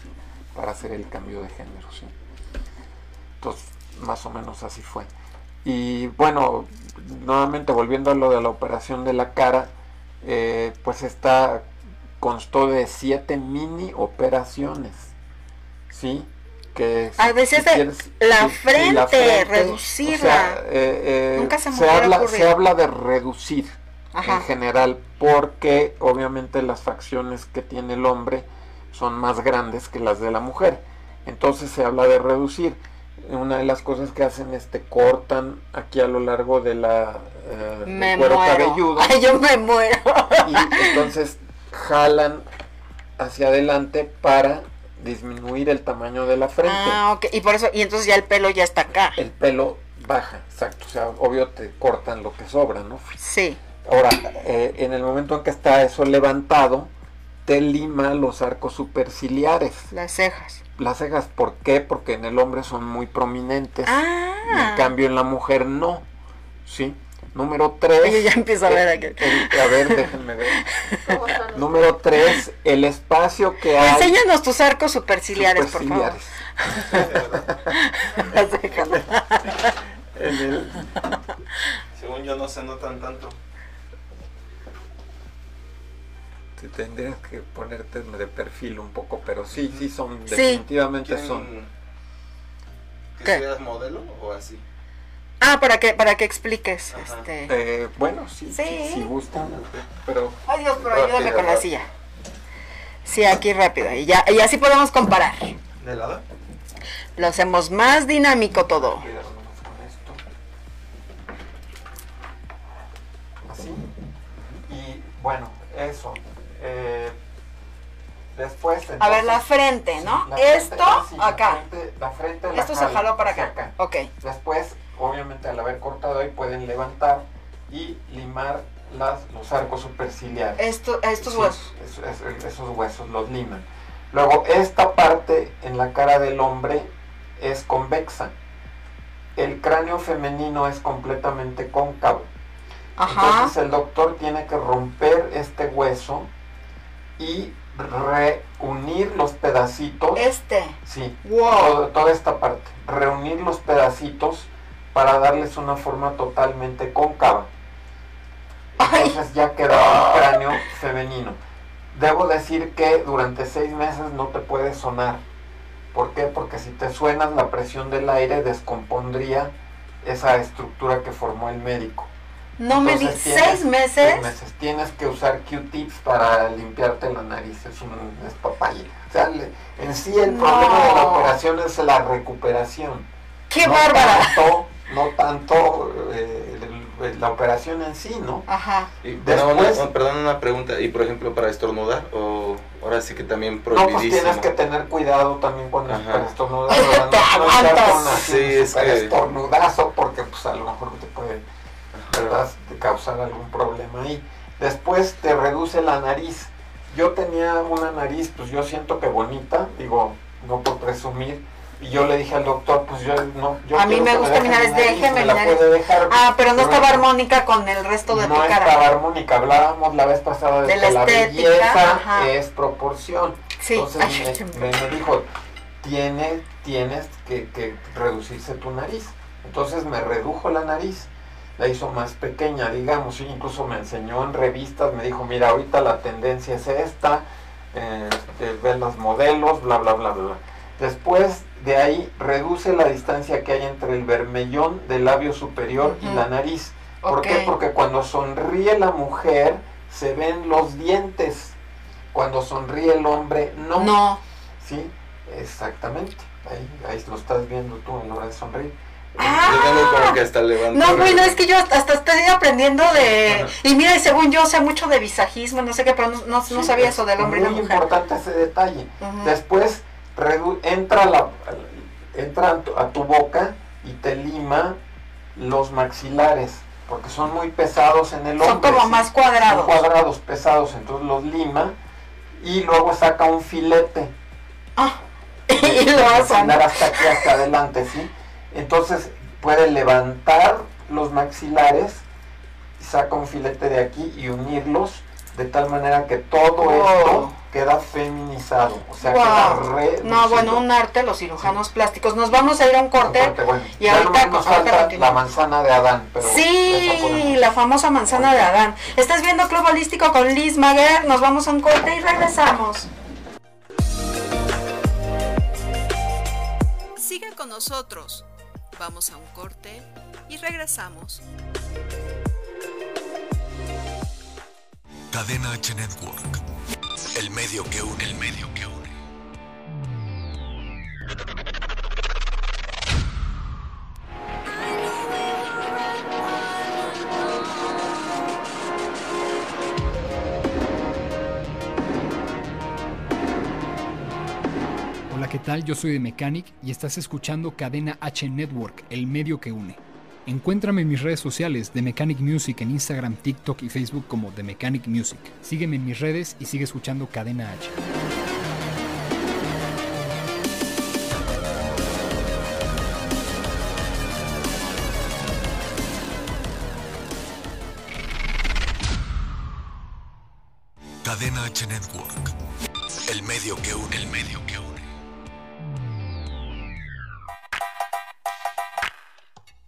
[SPEAKER 4] para hacer el cambio de género, ¿sí? Entonces, más o menos así fue. Y bueno, nuevamente volviendo a lo de la operación de la cara, eh, pues esta constó de siete mini operaciones, ¿sí? Que
[SPEAKER 2] decías de la frente, reducirla.
[SPEAKER 4] eh, eh,
[SPEAKER 2] Nunca se me
[SPEAKER 4] se, habla, se habla de reducir
[SPEAKER 2] Ajá.
[SPEAKER 4] en general, porque obviamente las facciones que tiene el hombre son más grandes que las de la mujer. Entonces se habla de reducir. Una de las cosas que hacen es te cortan aquí a lo largo de la eh,
[SPEAKER 2] Me
[SPEAKER 4] cuero
[SPEAKER 2] muero.
[SPEAKER 4] cabelludo
[SPEAKER 2] Ay, yo me muero.
[SPEAKER 4] y entonces jalan hacia adelante para disminuir el tamaño de la frente.
[SPEAKER 2] Ah, ok. Y por eso, y entonces ya el pelo ya está acá.
[SPEAKER 4] El pelo baja, exacto. O sea, obvio te cortan lo que sobra, ¿no?
[SPEAKER 2] Sí.
[SPEAKER 4] Ahora, eh, en el momento en que está eso levantado, te lima los arcos superciliares.
[SPEAKER 2] Las cejas.
[SPEAKER 4] Las cejas, ¿por qué? Porque en el hombre son muy prominentes. Y
[SPEAKER 2] Ah.
[SPEAKER 4] en cambio en la mujer no. ¿Sí? Número 3.
[SPEAKER 2] Yo ya empiezo a ver aquí.
[SPEAKER 4] a ver, déjenme ver. Número 3, el espacio que hay.
[SPEAKER 2] Enséñanos tus arcos superciliares, por favor.
[SPEAKER 4] superciliares.
[SPEAKER 2] Las cejas.
[SPEAKER 4] En el-
[SPEAKER 7] Según yo no se notan tanto.
[SPEAKER 4] Te tendrías que ponerte de perfil un poco, pero sí, sí son,
[SPEAKER 2] Sí.
[SPEAKER 4] definitivamente
[SPEAKER 7] ¿Quieren
[SPEAKER 4] son.
[SPEAKER 7] que
[SPEAKER 2] ¿Qué?
[SPEAKER 7] seas modelo o así?
[SPEAKER 2] Ah, para que, para que expliques.
[SPEAKER 7] Ajá.
[SPEAKER 2] Este.
[SPEAKER 4] Eh, bueno, sí,
[SPEAKER 2] Sí.
[SPEAKER 4] sí, si gustan, pero
[SPEAKER 2] Ay Dios, pero ayúdame
[SPEAKER 4] Rápido,
[SPEAKER 2] con la silla. Sí, aquí rápido. Y ya, y así podemos comparar.
[SPEAKER 7] ¿De lado?
[SPEAKER 2] Lo hacemos más dinámico todo.
[SPEAKER 4] Así. Y bueno, eso. Eh, después.
[SPEAKER 2] A ver, la frente, ¿no?
[SPEAKER 4] la frente,
[SPEAKER 2] Esto,
[SPEAKER 4] ah, sí, la
[SPEAKER 2] acá.
[SPEAKER 4] frente- La frente, la
[SPEAKER 2] Esto se jaló para
[SPEAKER 4] hacia
[SPEAKER 2] acá. Ok.
[SPEAKER 4] Después, obviamente, al haber cortado ahí, pueden levantar y limar las, los arcos superciliares.
[SPEAKER 2] Esto, estos
[SPEAKER 4] Sí,
[SPEAKER 2] huesos.
[SPEAKER 4] eso- eso- esos huesos los liman. Luego, esta parte en la cara del hombre es convexa. El cráneo femenino es completamente cóncavo.
[SPEAKER 2] Ajá.
[SPEAKER 4] Entonces el doctor tiene que romper este hueso y reunir los pedacitos.
[SPEAKER 2] Este.
[SPEAKER 4] Sí,
[SPEAKER 2] Wow.
[SPEAKER 4] todo- toda esta parte. Reunir los pedacitos para darles una forma totalmente cóncava.
[SPEAKER 2] Ay.
[SPEAKER 4] Entonces ya queda un cráneo femenino. Debo decir que durante seis meses no te puede sonar. ¿Por qué? Porque si te suenas la presión del aire descompondría esa estructura que formó el médico.
[SPEAKER 2] No me di seis meses.
[SPEAKER 4] seis meses. Tienes que usar Q-tips para limpiarte la nariz. Es un es papaya. O sea, le- en sí el
[SPEAKER 2] No.
[SPEAKER 4] problema de la operación es la recuperación.
[SPEAKER 2] ¡Qué
[SPEAKER 4] no
[SPEAKER 2] bárbara!
[SPEAKER 4] Tanto, no tanto eh, la operación en sí, ¿no?
[SPEAKER 2] Ajá.
[SPEAKER 7] Y, bueno,
[SPEAKER 4] Después-
[SPEAKER 7] una- perdón, una pregunta. ¿Y por ejemplo para estornudar? ¿O ahora sí que también
[SPEAKER 4] No, pues
[SPEAKER 7] prohibidísimo?
[SPEAKER 4] tienes que tener cuidado también cuando
[SPEAKER 7] Ajá.
[SPEAKER 4] para estornudar.
[SPEAKER 2] Es
[SPEAKER 4] No- no
[SPEAKER 7] Sí, es que-
[SPEAKER 4] estornudazo porque pues a lo mejor te puede ¿verdad? de causar algún problema ahí. Después te reduce la nariz. Yo tenía una nariz, pues yo siento que bonita, digo, no por presumir. Y yo le dije al doctor, pues yo no. Yo
[SPEAKER 2] A mí me gusta mi nariz, déjeme
[SPEAKER 4] la puede dejar.
[SPEAKER 2] Ah, pero no estaba armónica con el resto de
[SPEAKER 4] no
[SPEAKER 2] tu
[SPEAKER 4] estaba
[SPEAKER 2] cara.
[SPEAKER 4] armónica. Hablábamos la vez pasada de, que la
[SPEAKER 2] estética,
[SPEAKER 4] belleza
[SPEAKER 2] ajá.
[SPEAKER 4] es proporción.
[SPEAKER 2] Sí.
[SPEAKER 4] Entonces
[SPEAKER 2] Ay,
[SPEAKER 4] me, me- me dijo, tiene, tienes que, que reducirse tu nariz. Entonces me redujo la nariz, la hizo más pequeña, digamos, incluso me enseñó en revistas, me dijo, mira, ahorita la tendencia es esta, eh, este, ve los modelos, bla, bla, bla, bla. Después de ahí reduce la distancia que hay entre el vermellón del labio superior y la nariz. ¿Por qué? Porque cuando sonríe la mujer se ven los dientes. Cuando sonríe el hombre no.
[SPEAKER 2] No.
[SPEAKER 4] Sí, exactamente. Ahí, ahí lo estás viendo tú a la hora de sonreír.
[SPEAKER 2] Ah.
[SPEAKER 7] Como que hasta levanto.
[SPEAKER 2] No, bueno, es que yo hasta hasta estoy aprendiendo de...
[SPEAKER 7] Ajá.
[SPEAKER 2] Y mira, y según yo sé mucho de visajismo, no sé qué, pero no, no, sabía
[SPEAKER 4] es
[SPEAKER 2] eso del hombre y la
[SPEAKER 4] muy importante ese detalle. Después entra, la, entra a tu, a tu boca y te lima los maxilares, porque son muy pesados en el
[SPEAKER 2] Son
[SPEAKER 4] hombre.
[SPEAKER 2] como
[SPEAKER 4] ¿sí?
[SPEAKER 2] más
[SPEAKER 4] Son
[SPEAKER 2] cuadrados.
[SPEAKER 4] cuadrados pesados, entonces los lima y luego saca un filete.
[SPEAKER 2] Ah, y lo hacen.
[SPEAKER 4] hasta aquí, hasta adelante, ¿sí? Entonces puede levantar los maxilares, saca un filete de aquí y unirlos de tal manera que todo
[SPEAKER 2] Wow.
[SPEAKER 4] esto queda feminizado, o sea, queda
[SPEAKER 2] Wow.
[SPEAKER 4] reducido.
[SPEAKER 2] No, bueno, un arte, los cirujanos plásticos. Nos vamos a ir a un corte.
[SPEAKER 4] Bueno,
[SPEAKER 2] y
[SPEAKER 4] ya
[SPEAKER 2] ahorita
[SPEAKER 4] nos falta la manzana de Adán, pero
[SPEAKER 2] Sí, la famosa manzana de Adán. Estás viendo Club Holístico con Liz Maguer. Nos vamos a un corte y regresamos.
[SPEAKER 3] Siga con nosotros. Vamos a un corte y regresamos.
[SPEAKER 1] Cadena H Network. El medio que une, el medio que une.
[SPEAKER 8] ¿Qué tal? Yo soy de Mechanic y estás escuchando Cadena H Network, el medio que une. Encuéntrame en mis redes sociales de Mechanic Music en Instagram, TikTok y Facebook como The Mechanic Music. Sígueme en mis redes y sigue escuchando Cadena H.
[SPEAKER 1] Cadena H Network. El medio que une, el medio que une.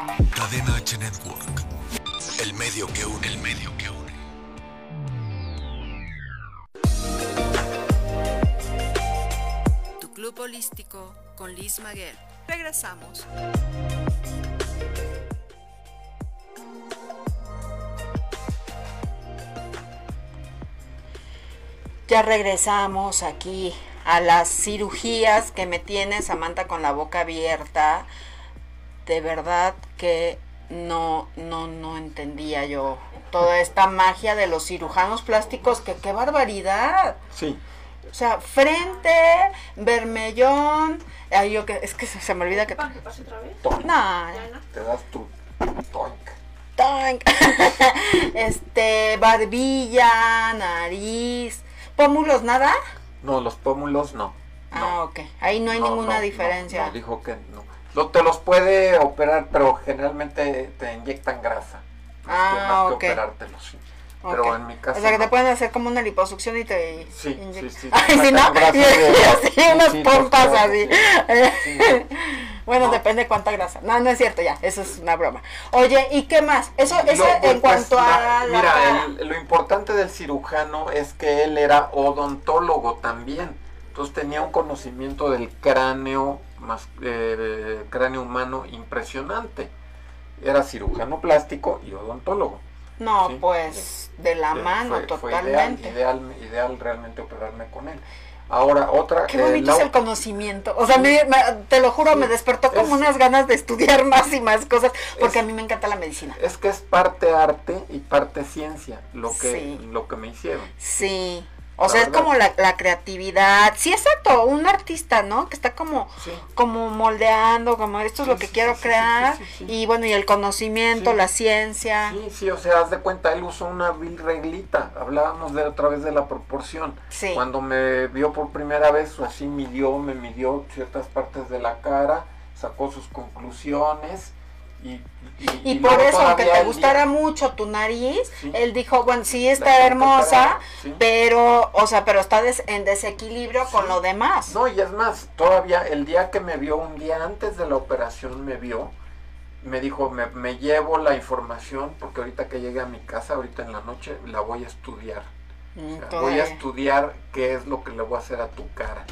[SPEAKER 1] Cadena H Network. El medio que une, el medio que une.
[SPEAKER 3] Tu club holístico con Liz Maguer. Regresamos.
[SPEAKER 2] Ya regresamos aquí a las cirugías que me tiene Samantha con la boca abierta. De verdad que no, no, no entendía yo toda esta magia de los cirujanos plásticos, que qué barbaridad.
[SPEAKER 4] Sí.
[SPEAKER 2] O sea, frente, vermellón, ay, yo que, es que se, se me olvida que...
[SPEAKER 9] ¿Para que pase otra vez?
[SPEAKER 2] No,
[SPEAKER 9] Ya, ¿no?
[SPEAKER 4] Te das tu toink.
[SPEAKER 2] Tank. este, barbilla, nariz, pómulos, nada.
[SPEAKER 4] No, los pómulos no.
[SPEAKER 2] Ah, ok. Ahí no hay
[SPEAKER 4] No,
[SPEAKER 2] ninguna
[SPEAKER 4] no,
[SPEAKER 2] diferencia.
[SPEAKER 4] No, no, dijo que no. Lo, te los puede operar, pero generalmente te inyectan grasa.
[SPEAKER 2] Ah,
[SPEAKER 4] más que operártelos. Pero en mi caso.
[SPEAKER 2] O sea, que te pueden hacer como una liposucción y te
[SPEAKER 4] Sí, sí, sí.
[SPEAKER 2] Ay, ¿no? Y,
[SPEAKER 4] de-
[SPEAKER 2] así,
[SPEAKER 4] sí,
[SPEAKER 2] unas
[SPEAKER 4] sí,
[SPEAKER 2] pompas
[SPEAKER 4] los
[SPEAKER 2] así.
[SPEAKER 4] Sí.
[SPEAKER 2] bueno,
[SPEAKER 4] No.
[SPEAKER 2] depende cuánta grasa. No, no es cierto, ya. Eso es una broma. Oye, ¿y qué más? Eso, eso
[SPEAKER 4] Lo-
[SPEAKER 2] en
[SPEAKER 4] pues,
[SPEAKER 2] cuanto
[SPEAKER 4] la-
[SPEAKER 2] a la
[SPEAKER 4] Mira, el- lo importante del cirujano es que él era odontólogo también. Entonces tenía un conocimiento del cráneo, más, eh, cráneo humano impresionante. Era cirujano plástico y odontólogo.
[SPEAKER 2] No,
[SPEAKER 4] Sí.
[SPEAKER 2] pues de la
[SPEAKER 4] Eh,
[SPEAKER 2] mano,
[SPEAKER 4] fue- fue
[SPEAKER 2] totalmente.
[SPEAKER 4] ideal, ideal, ideal realmente operarme con él. Ahora, otra...
[SPEAKER 2] Qué
[SPEAKER 4] eh,
[SPEAKER 2] bonito
[SPEAKER 4] la-
[SPEAKER 2] es el conocimiento. O sea, me- me- te lo juro,
[SPEAKER 4] Sí,
[SPEAKER 2] me despertó como
[SPEAKER 4] es-
[SPEAKER 2] unas ganas de estudiar más y más cosas, porque
[SPEAKER 4] Es-
[SPEAKER 2] a mí me encanta la medicina.
[SPEAKER 4] Es que es parte arte y parte ciencia lo que, lo que me hicieron.
[SPEAKER 2] Sí. O sea, es como la, la creatividad. Sí, exacto, un artista, ¿no? Que está como,
[SPEAKER 4] Sí.
[SPEAKER 2] como moldeando, como esto es
[SPEAKER 4] Sí,
[SPEAKER 2] lo que
[SPEAKER 4] sí,
[SPEAKER 2] quiero crear. Y bueno, y el conocimiento, la ciencia.
[SPEAKER 4] Sí, sí, o sea, haz de cuenta, él usó una vil reglita. Hablábamos de otra vez de la proporción.
[SPEAKER 2] Sí.
[SPEAKER 4] Cuando me vio por primera vez, así midió, me midió ciertas partes de la cara, sacó sus conclusiones y...
[SPEAKER 2] Y,
[SPEAKER 4] y
[SPEAKER 2] por eso, aunque te gustara mucho tu nariz,
[SPEAKER 4] Sí.
[SPEAKER 2] él dijo, bueno, sí está hermosa,
[SPEAKER 4] sí.
[SPEAKER 2] pero, o sea, pero está des- en desequilibrio con lo demás.
[SPEAKER 4] No, y es más, todavía el día que me vio, un día antes de la operación me vio, me dijo, me, me llevo la información, porque ahorita que llegue a mi casa, ahorita en la noche, la voy a estudiar.
[SPEAKER 2] Mm,
[SPEAKER 4] O sea, voy a estudiar qué es lo que le voy a hacer a tu cara.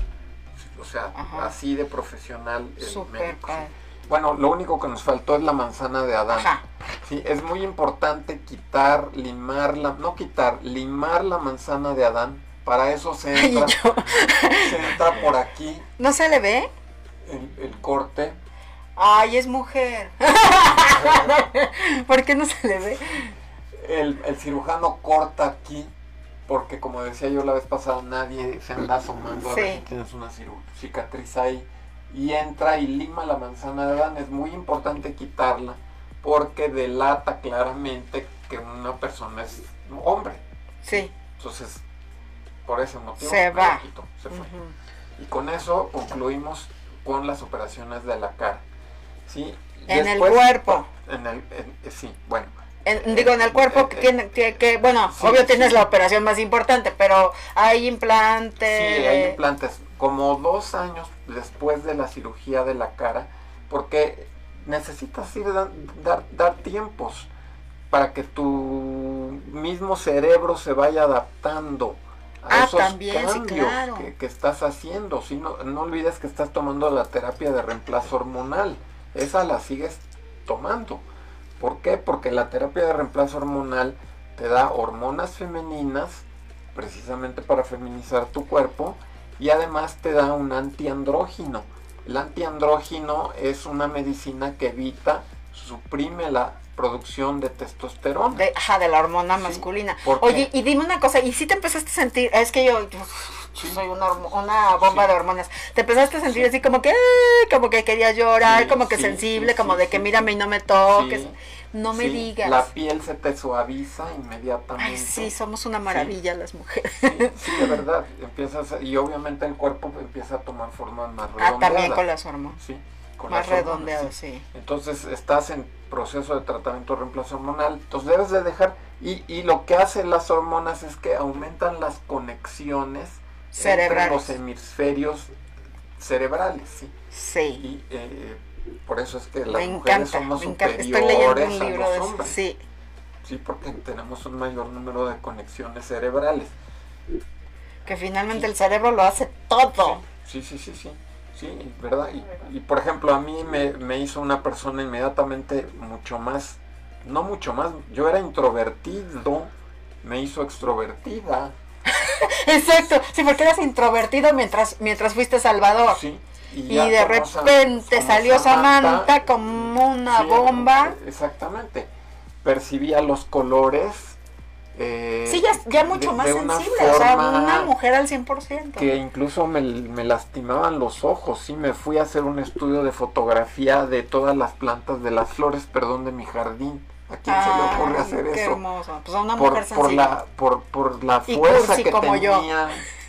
[SPEAKER 4] O sea,
[SPEAKER 2] Ajá.
[SPEAKER 4] así de profesional el
[SPEAKER 2] Súper
[SPEAKER 4] médico.
[SPEAKER 2] padre.
[SPEAKER 4] Bueno, lo único que nos faltó es la manzana de Adán.
[SPEAKER 2] Ajá.
[SPEAKER 4] Sí, es muy importante quitar, limar la, no quitar, limar la manzana de Adán. Para eso se entra, se entra por aquí
[SPEAKER 2] ¿No se le ve?
[SPEAKER 4] el, el corte.
[SPEAKER 2] Ay, es mujer. ¿Por qué no se le ve?
[SPEAKER 4] El, el cirujano corta aquí, porque como decía yo la vez pasada, nadie se anda asomando a ver
[SPEAKER 2] Sí.
[SPEAKER 4] si tienes una cicatriz ahí. Y entra y lima la manzana de Adán. Es muy importante quitarla, porque delata claramente que una persona es hombre.
[SPEAKER 2] Sí.
[SPEAKER 4] Entonces, por ese motivo,
[SPEAKER 2] Se va.
[SPEAKER 4] se fue. Y con eso concluimos con las operaciones de la cara. ¿sí?
[SPEAKER 2] En el cuerpo.
[SPEAKER 4] En el, en- eh, sí, bueno.
[SPEAKER 2] En- digo, en el cuerpo que tiene, que, que, bueno,
[SPEAKER 4] Sí,
[SPEAKER 2] obvio
[SPEAKER 4] sí.
[SPEAKER 2] tienes la operación más importante, pero hay implantes.
[SPEAKER 4] Sí, hay implantes. Como dos años después de la cirugía de la cara, porque necesitas ir da- dar, dar tiempos para que tu mismo cerebro se vaya adaptando a
[SPEAKER 2] Ah,
[SPEAKER 4] esos
[SPEAKER 2] también, sí,
[SPEAKER 4] cambios
[SPEAKER 2] claro.
[SPEAKER 4] que, que estás haciendo. ¿sí? No, no olvides que estás tomando la terapia de reemplazo hormonal. Esa la sigues tomando. ¿Por qué? Porque la terapia de reemplazo hormonal te da hormonas femeninas precisamente para feminizar tu cuerpo y además te da un antiandrógino. El antiandrógino es una medicina que evita, suprime la producción de testosterona.
[SPEAKER 2] De, ajá, de la hormona
[SPEAKER 4] Sí,
[SPEAKER 2] masculina. Oye, y dime una cosa, ¿y si te empezaste a sentir? Es que yo, yo
[SPEAKER 4] Sí.
[SPEAKER 2] soy una, una bomba
[SPEAKER 4] Sí.
[SPEAKER 2] de hormonas. ¿Te empezaste a sentir así como que, como que quería llorar, como que sensible, como de que mírame y no me toques? No me
[SPEAKER 4] sí,
[SPEAKER 2] digas.
[SPEAKER 4] La piel se te suaviza inmediatamente.
[SPEAKER 2] Ay, sí, somos una maravilla las mujeres.
[SPEAKER 4] Sí, sí, de verdad. Empiezas y obviamente el cuerpo empieza a tomar formas más
[SPEAKER 2] Ah,
[SPEAKER 4] redondeadas.
[SPEAKER 2] también con las hormonas.
[SPEAKER 4] Sí. con
[SPEAKER 2] Más
[SPEAKER 4] las hormonas,
[SPEAKER 2] redondeado, sí.
[SPEAKER 4] Entonces estás en proceso de tratamiento de reemplazo hormonal, entonces debes de dejar, y, y lo que hacen las hormonas es que aumentan las conexiones
[SPEAKER 2] Cerebrales.
[SPEAKER 4] entre los hemisferios cerebrales, ¿sí?
[SPEAKER 2] Sí.
[SPEAKER 4] Y eh, por eso es que las
[SPEAKER 2] Me
[SPEAKER 4] mujeres
[SPEAKER 2] encanta,
[SPEAKER 4] somos
[SPEAKER 2] me encanta. Estoy leyendo
[SPEAKER 4] superiores
[SPEAKER 2] un
[SPEAKER 4] a
[SPEAKER 2] libro
[SPEAKER 4] los
[SPEAKER 2] de
[SPEAKER 4] hombres.
[SPEAKER 2] Sí.
[SPEAKER 4] Sí, porque tenemos un mayor número de conexiones cerebrales.
[SPEAKER 2] Que finalmente el cerebro lo hace todo.
[SPEAKER 4] Sí, sí, sí, sí. Sí, ¿verdad? Y, y, por ejemplo, a mí me, me hizo una persona inmediatamente mucho más, no mucho más, yo era introvertido, me hizo extrovertida.
[SPEAKER 2] Exacto. Sí, porque eras introvertido mientras, mientras fuiste Salvador.
[SPEAKER 4] Sí.
[SPEAKER 2] Y, de repente salió Samantha como una
[SPEAKER 4] sí,
[SPEAKER 2] bomba.
[SPEAKER 4] Exactamente. Percibía los colores. eh,
[SPEAKER 2] Sí, ya, ya mucho
[SPEAKER 4] de-
[SPEAKER 2] más
[SPEAKER 4] de
[SPEAKER 2] sensible. O sea, una mujer al 100%.
[SPEAKER 4] que incluso me, me lastimaban los ojos, sí, me fui a hacer un estudio de fotografía de todas las plantas, de las flores, perdón, de mi jardín. ¿A quién se le ocurre hacer
[SPEAKER 2] qué
[SPEAKER 4] eso?
[SPEAKER 2] hermoso. Pues a una
[SPEAKER 4] por,
[SPEAKER 2] mujer
[SPEAKER 4] por la por, por la
[SPEAKER 2] Y
[SPEAKER 4] fuerza
[SPEAKER 2] cursi
[SPEAKER 4] que
[SPEAKER 2] como yo.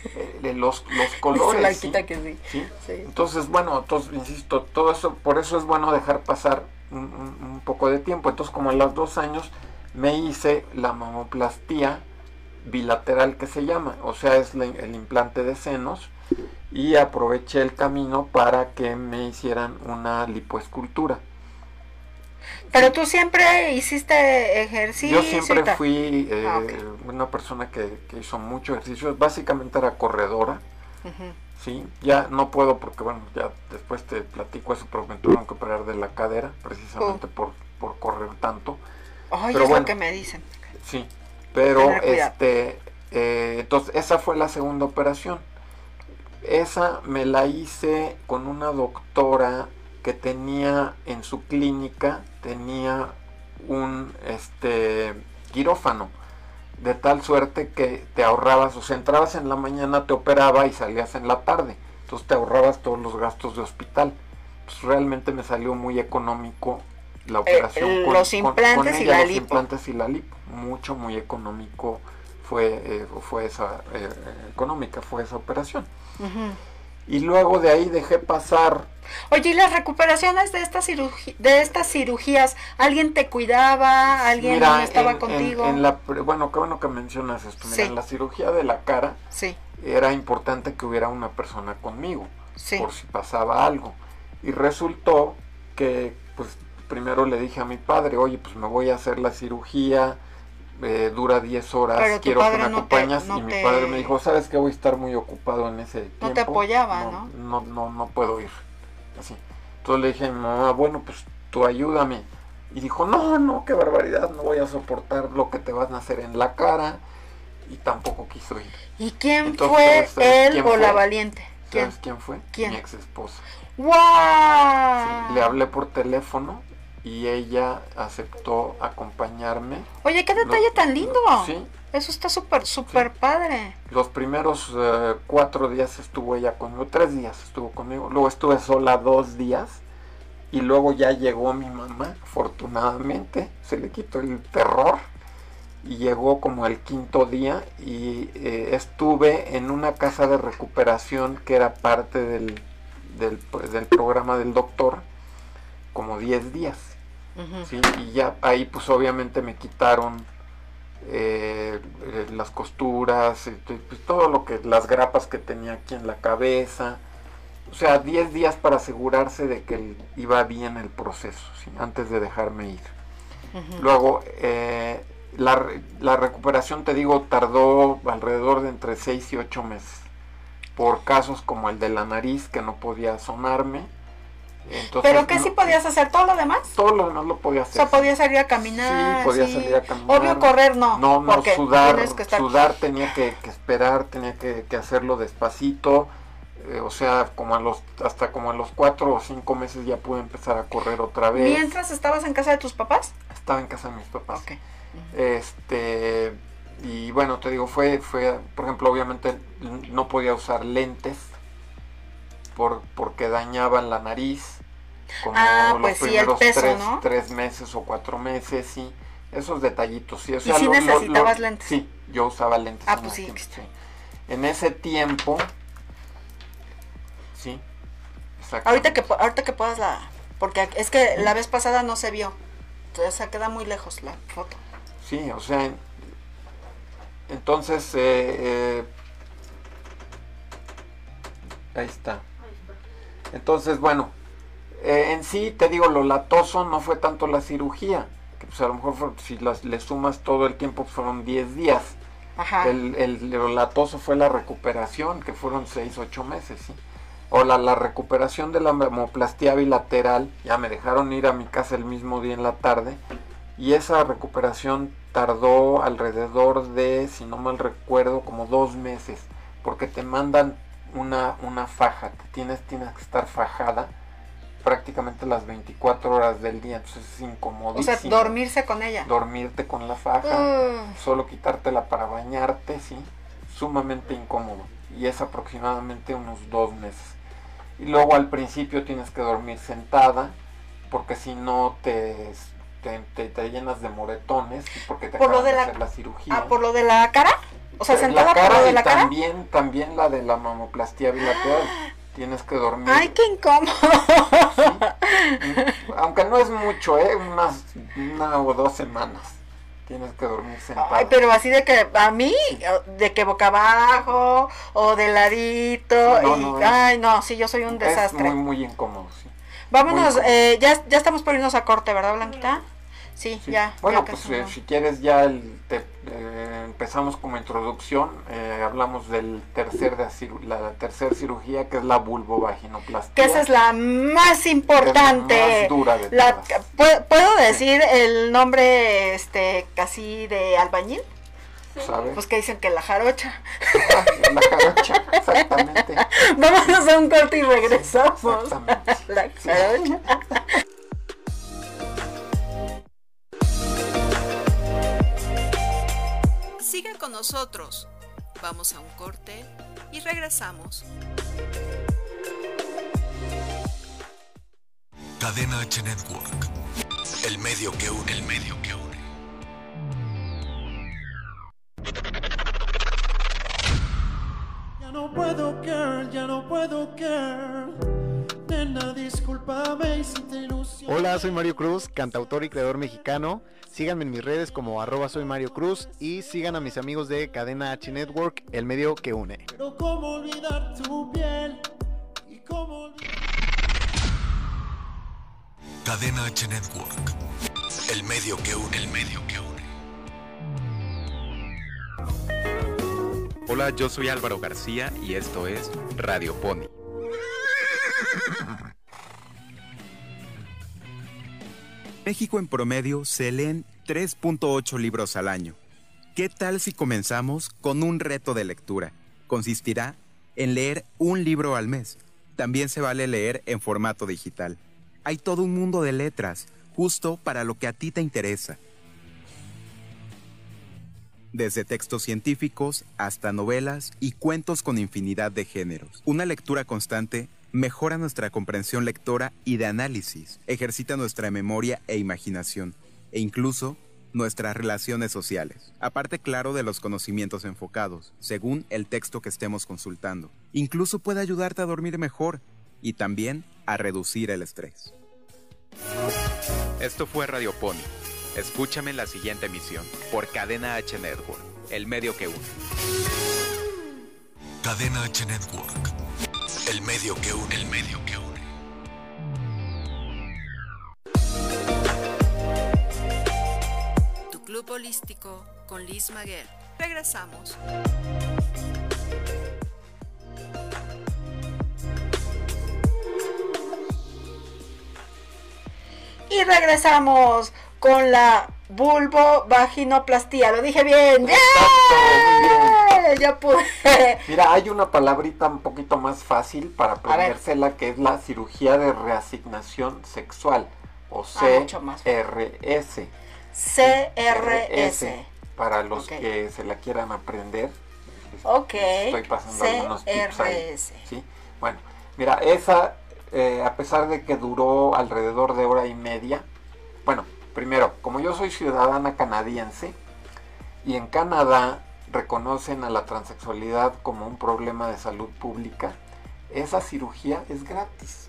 [SPEAKER 4] Eh, los, los colores.
[SPEAKER 2] Flaquita
[SPEAKER 4] ¿sí?
[SPEAKER 2] que sí.
[SPEAKER 4] ¿sí?
[SPEAKER 2] Sí.
[SPEAKER 4] Entonces, bueno, entonces, insisto, todo eso, por eso es bueno dejar pasar un, poco de tiempo. Entonces, como a los dos años, me hice la mamoplastía bilateral que se llama, o sea, es la- el implante de senos, y aproveché el camino para que me hicieran una lipoescultura.
[SPEAKER 2] Pero tú siempre hiciste ejercicio.
[SPEAKER 4] Yo siempre fui eh,
[SPEAKER 2] Ah,
[SPEAKER 4] una persona que, que hizo mucho ejercicio, básicamente era corredora. Sí, ya no puedo porque, bueno, ya después te platico eso, pero me tuvieron que operar de la cadera, precisamente por, por correr tanto.
[SPEAKER 2] Ay,
[SPEAKER 4] Pero
[SPEAKER 2] es
[SPEAKER 4] bueno.
[SPEAKER 2] lo que me dicen.
[SPEAKER 4] Sí, pero este, eh, entonces esa fue la segunda operación. Esa me la hice con una doctora que tenía en su clínica, tenía un este quirófano, de tal suerte que te ahorrabas, o sea, entrabas en la mañana, te operaba y salías en la tarde. Entonces te ahorrabas todos los gastos de hospital. Pues realmente me salió muy económico la operación.
[SPEAKER 2] Eh, los implantes y la
[SPEAKER 4] los
[SPEAKER 2] lipo.
[SPEAKER 4] implantes y la lipo. Mucho, muy económico fue, eh, fue esa, eh, económica fue esa operación.
[SPEAKER 2] Ujú.
[SPEAKER 4] Y luego de ahí dejé pasar
[SPEAKER 2] Oye, ¿y las recuperaciones de estas de estas cirugías, alguien te cuidaba, alguien
[SPEAKER 4] Mira,
[SPEAKER 2] estaba
[SPEAKER 4] en-
[SPEAKER 2] contigo?
[SPEAKER 4] en la bueno, qué bueno que mencionas esto. Mira,
[SPEAKER 2] Sí.
[SPEAKER 4] en la cirugía de la cara
[SPEAKER 2] Sí,
[SPEAKER 4] era importante que hubiera una persona conmigo,
[SPEAKER 2] sí.
[SPEAKER 4] por si pasaba algo. Y resultó que, pues, primero le dije a mi padre, oye, pues me voy a hacer la cirugía, eh, dura 10 horas,
[SPEAKER 2] Pero
[SPEAKER 4] quiero que me
[SPEAKER 2] no te- no
[SPEAKER 4] y mi
[SPEAKER 2] te-
[SPEAKER 4] padre me dijo, sabes que voy a estar muy ocupado en ese tiempo.
[SPEAKER 2] No te apoyaba,
[SPEAKER 4] no, no, no, no puedo ir. Así. Entonces le dije a mi mamá, bueno, pues tú ayúdame. Y dijo, no, no, qué barbaridad, no voy a soportar lo que te van a hacer en la cara. Y tampoco quiso ir.
[SPEAKER 2] ¿Y quién
[SPEAKER 4] Entonces,
[SPEAKER 2] fue
[SPEAKER 4] ¿sabes
[SPEAKER 2] él
[SPEAKER 4] quién
[SPEAKER 2] o la valiente? ¿Quién?
[SPEAKER 4] ¿Sabes quién fue?
[SPEAKER 2] ¿Quién?
[SPEAKER 4] Mi ex esposa.
[SPEAKER 2] ¡Guau!
[SPEAKER 4] Le hablé por teléfono y ella aceptó acompañarme.
[SPEAKER 2] Oye, qué detalle tan lindo.
[SPEAKER 4] Sí,
[SPEAKER 2] Eso está súper, súper padre.
[SPEAKER 4] los primeros eh, cuatro días estuvo ella conmigo, tres días estuvo conmigo, luego estuve sola dos días y luego ya llegó mi mamá, afortunadamente, se le quitó el terror y llegó como el quinto día y eh, estuve en una casa de recuperación que era parte del, del, del programa del doctor como 10 días. ¿Sí? Y ya ahí pues obviamente me quitaron eh, las costuras, eh, pues, todo lo que, las grapas que tenía aquí en la cabeza. O sea, 10 días para asegurarse de que iba bien el proceso, ¿sí? antes de dejarme ir. Luego, eh, la, la recuperación, te digo, tardó alrededor de entre 6 y 8 meses. Por casos como el de la nariz, que no podía sonarme. Entonces,
[SPEAKER 2] ¿Pero qué
[SPEAKER 4] no-
[SPEAKER 2] sí podías hacer? ¿Todo lo demás?
[SPEAKER 4] Todo lo demás lo podía
[SPEAKER 2] O
[SPEAKER 4] hacer.
[SPEAKER 2] sea, podías salir a caminar.
[SPEAKER 4] Sí, podía
[SPEAKER 2] sí.
[SPEAKER 4] salir a caminar.
[SPEAKER 2] Obvio, correr no.
[SPEAKER 4] No, no, sudar,
[SPEAKER 2] que estar-
[SPEAKER 4] sudar tenía que, que esperar, tenía que, que hacerlo despacito. eh, o sea, como a los, hasta como a los cuatro o cinco meses ya pude empezar a correr otra vez.
[SPEAKER 2] Mientras estabas en casa de tus papás.
[SPEAKER 4] Estaba en casa de mis papás. Este, y bueno, te digo, fue, fue, por ejemplo, obviamente no podía usar lentes por, porque dañaban la nariz. Como
[SPEAKER 2] Ah,
[SPEAKER 4] los
[SPEAKER 2] pues sí, el
[SPEAKER 4] primeros
[SPEAKER 2] peso,
[SPEAKER 4] tres,
[SPEAKER 2] ¿no?
[SPEAKER 4] tres meses o cuatro meses, sí. Esos detallitos, sí. O
[SPEAKER 2] ¿Y
[SPEAKER 4] sea, lo-
[SPEAKER 2] necesitabas
[SPEAKER 4] lo-
[SPEAKER 2] lentes?
[SPEAKER 4] Sí, yo usaba lentes.
[SPEAKER 2] Ah,
[SPEAKER 4] en
[SPEAKER 2] pues
[SPEAKER 4] ese
[SPEAKER 2] sí,
[SPEAKER 4] tiempo,
[SPEAKER 2] sí.
[SPEAKER 4] En ese tiempo, sí,
[SPEAKER 2] Ahorita que, ahorita que puedas la... Porque es que la vez pasada no se vio. Entonces se queda muy lejos la foto.
[SPEAKER 4] Sí, o sea, entonces, eh, eh, ahí está. Entonces, bueno, eh, en sí, te digo, lo latoso no fue tanto la cirugía, que pues a lo mejor si las, le sumas todo el tiempo pues, fueron 10 días. Ajá. El, el, lo latoso fue la recuperación, que fueron 6, 8 meses, ¿sí? O la, la recuperación de la hemoplastía bilateral, ya me dejaron ir a mi casa el mismo día en la tarde, y esa recuperación tardó alrededor de, si no mal recuerdo, como dos meses, porque te mandan una, una faja, tienes, tienes que estar fajada prácticamente las 24 horas del día, entonces es incomodísimo.
[SPEAKER 2] O sea, dormirse con ella.
[SPEAKER 4] Dormirte con la faja, solo quitártela para bañarte, sí, sumamente incómodo. Y es aproximadamente unos dos meses. Y luego al principio tienes que dormir sentada, porque si no te, te, te, llenas de moretones, porque te
[SPEAKER 2] ¿Por lo de, la,
[SPEAKER 4] hacer la cirugía.
[SPEAKER 2] Ah, ¿por lo de la cara? O sea, sentada
[SPEAKER 4] la cara
[SPEAKER 2] por lo de
[SPEAKER 4] y
[SPEAKER 2] la cara.
[SPEAKER 4] también, también la de la mamoplastía bilateral. Tienes que dormir.
[SPEAKER 2] Ay, qué incómodo.
[SPEAKER 4] Sí. Aunque no es mucho, ¿eh? Unas, una o dos semanas. Tienes que dormir sentada.
[SPEAKER 2] Ay, pero así de que a mí, de que boca abajo o de ladito.
[SPEAKER 4] No,
[SPEAKER 2] y,
[SPEAKER 4] no, es-
[SPEAKER 2] ay, no, sí, yo soy un
[SPEAKER 4] Es
[SPEAKER 2] desastre.
[SPEAKER 4] muy, muy incómodo, sí.
[SPEAKER 2] Vámonos, eh, ya, ya estamos por irnos a corte, ¿verdad, Blanquita? Sí,
[SPEAKER 4] Sí.
[SPEAKER 2] ya.
[SPEAKER 4] Bueno,
[SPEAKER 2] ya
[SPEAKER 4] pues eh, si quieres ya el- te- eh, empezamos como introducción. eh, hablamos del tercer de la tercer cirugía que es la vulvovaginoplastia.
[SPEAKER 2] Que esa es la más importante.
[SPEAKER 4] más dura de
[SPEAKER 2] La-
[SPEAKER 4] todas.
[SPEAKER 2] ¿puedo, decir el nombre este casi de albañil?
[SPEAKER 4] ¿sabes?
[SPEAKER 2] Pues que dicen que la jarocha.
[SPEAKER 4] la jarocha, exactamente.
[SPEAKER 2] Vámonos a un corte y regresamos.
[SPEAKER 4] Exactamente.
[SPEAKER 2] La jarocha.
[SPEAKER 3] Siga con nosotros. Vamos a un corte y regresamos.
[SPEAKER 1] Cadena H Network. El medio que une, el medio que une.
[SPEAKER 9] Ya no puedo, girl, ya no puedo, girl. Nena, discúlpame y si te ilusiono.
[SPEAKER 10] Hola, soy Mario Cruz, cantautor y creador mexicano. Síganme en mis redes como arroba soy Mario Cruz y sigan a mis amigos de Cadena H Network, el medio que une.
[SPEAKER 9] Pero cómo olvidar tu piel y cómo olvidar...
[SPEAKER 1] Cadena H Network. El medio que une, el medio que une.
[SPEAKER 11] Hola, yo soy Álvaro García y esto es Radio Pony. México en promedio se leen 3.8 libros al año. ¿Qué tal si comenzamos con un reto de lectura? Consistirá en leer un libro al mes. También se vale leer en formato digital. Hay todo un mundo de letras, justo para lo que a ti te interesa. Desde textos científicos hasta novelas y cuentos con infinidad de géneros. Una lectura constante mejora nuestra comprensión lectora y de análisis, ejercita nuestra memoria e imaginación, e incluso nuestras relaciones sociales. Aparte, claro, de los conocimientos enfocados, según el texto que estemos consultando. Incluso puede ayudarte a dormir mejor y también a reducir el estrés. Esto fue Radio Pony. Escúchame en la siguiente emisión por Cadena H Network, el medio que une.
[SPEAKER 1] Cadena H Network. El medio que une, el medio que une.
[SPEAKER 3] Tu club holístico con Liz Maguer. Regresamos.
[SPEAKER 2] Y regresamos con la vulvovaginoplastia. Lo dije bien. ¡Yeah! Ya pude.
[SPEAKER 4] Mira, hay una palabrita un poquito más fácil para aprendérsela que es la cirugía de reasignación sexual o
[SPEAKER 2] Ah,
[SPEAKER 4] CRS.
[SPEAKER 2] CRS.
[SPEAKER 4] Para los que se la quieran aprender.
[SPEAKER 2] Ok.
[SPEAKER 4] Estoy pasando algunos tips ahí. ¿sí? Bueno, mira, esa, eh, a pesar de que duró alrededor de hora y media, bueno, primero, como yo soy ciudadana canadiense y en Canadá reconocen a la transexualidad como un problema de salud pública, esa cirugía es gratis.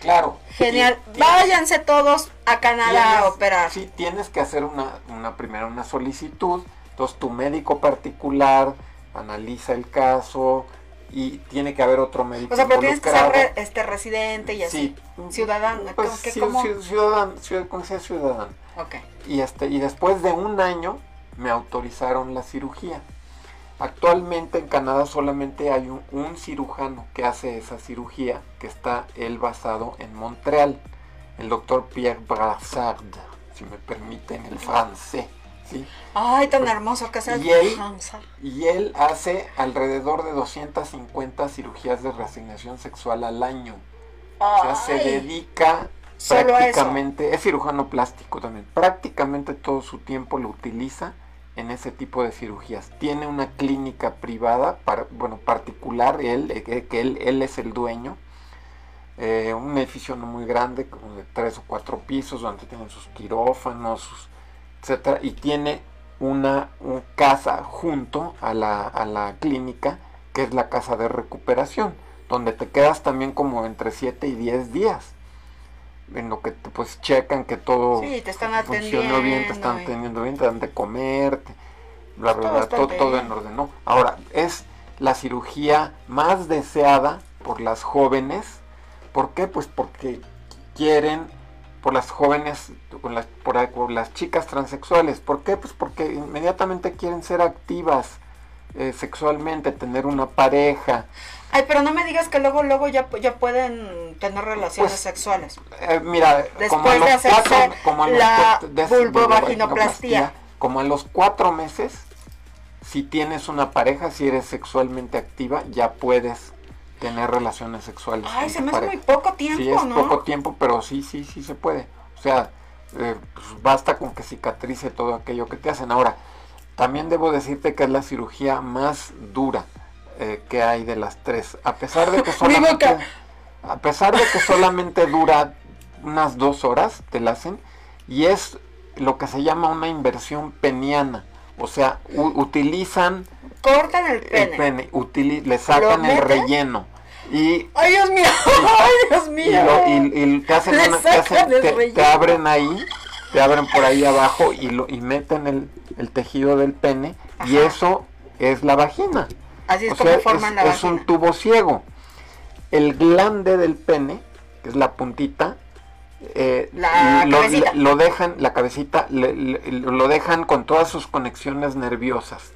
[SPEAKER 4] Claro.
[SPEAKER 2] Genial. Váyanse todos a Canadá a operar.
[SPEAKER 4] Sí, tienes que hacer una, una primera una solicitud. Entonces tu médico particular analiza el caso y tiene que haber otro médico
[SPEAKER 2] O sea, pero tienes que ser re- este residente y así.
[SPEAKER 4] Sí.
[SPEAKER 2] Ciudadano.
[SPEAKER 4] Pues,
[SPEAKER 2] ¿cómo- qué-
[SPEAKER 4] sí, ciudadano, ciudad- con que sea ciudadano.
[SPEAKER 2] Ok.
[SPEAKER 4] Y, este, y después de un año me autorizaron la cirugía. Actualmente en Canadá solamente hay un, un cirujano que hace esa cirugía, que está él basado en Montreal, el doctor Pierre Brassard, si me permiten el francés. ¿sí?
[SPEAKER 2] Ay, tan hermoso que sea.
[SPEAKER 4] Y él, y él hace alrededor de 250 cirugías de reasignación sexual al año. O sea, se dedica prácticamente, es cirujano plástico también, prácticamente todo su tiempo lo utiliza en ese tipo de cirugías. Tiene una clínica privada, bueno, particular, él, eh, que él, él es el dueño. Eh, un edificio no muy grande, como de tres o cuatro pisos, donde tienen sus quirófanos, sus, etcétera, y tiene una, un casa junto a la, a la clínica, que es la casa de recuperación, donde te quedas también como entre 7 y 10 días, en lo que te, pues checan que todo
[SPEAKER 2] Sí, te están
[SPEAKER 4] funciona bien, te están
[SPEAKER 2] atendiendo
[SPEAKER 4] bien, te dan de comer, te- bla, bla,
[SPEAKER 2] Todo
[SPEAKER 4] bla, todo, todo en orden, ¿no? Ahora, es la cirugía más deseada por las jóvenes, ¿por qué? Pues porque quieren, por las jóvenes, por las, por, por las chicas transexuales, ¿por qué? Pues porque inmediatamente quieren ser activas eh, sexualmente, tener una pareja,
[SPEAKER 2] Ay, pero no me digas que luego, luego ya, ya pueden tener relaciones
[SPEAKER 4] Pues,
[SPEAKER 2] sexuales.
[SPEAKER 4] Eh, mira, como a
[SPEAKER 2] Después
[SPEAKER 4] los
[SPEAKER 2] de hacerse
[SPEAKER 4] cuatro, como los
[SPEAKER 2] la
[SPEAKER 4] de-
[SPEAKER 2] vulvovaginoplastia.
[SPEAKER 4] como a los cuatro meses, si tienes una pareja, si eres sexualmente activa, ya puedes tener relaciones sexuales.
[SPEAKER 2] Ay, se me hace
[SPEAKER 4] pareja.
[SPEAKER 2] muy poco tiempo,
[SPEAKER 4] Sí, es
[SPEAKER 2] ¿no?
[SPEAKER 4] poco tiempo, pero sí, sí, sí se puede. O sea, eh, pues basta con que cicatrice todo aquello que te hacen. Ahora, también debo decirte que es la cirugía más dura eh, que hay de las tres. A pesar de que solamente, a pesar de que solamente dura unas dos horas, te la hacen, y es lo que se llama una inversión peniana. O sea, utilizan
[SPEAKER 2] Cortan el pene.
[SPEAKER 4] el pene, utili- le sacan el relleno. Y
[SPEAKER 2] Ay, Dios mío. Ay, Dios
[SPEAKER 4] y,
[SPEAKER 2] mío.
[SPEAKER 4] lo- y- y te hacen una- te, hacen- te abren ahí, te abren por ahí abajo y, lo, y meten el, el tejido del pene y eso es la vagina.
[SPEAKER 2] Así es
[SPEAKER 4] O
[SPEAKER 2] como
[SPEAKER 4] sea,
[SPEAKER 2] forman la
[SPEAKER 4] es un tubo ciego. El glande del pene, que es la puntita, eh,
[SPEAKER 2] La
[SPEAKER 4] lo,
[SPEAKER 2] cabecita.
[SPEAKER 4] lo dejan, la cabecita, le- le- lo dejan con todas sus conexiones nerviosas.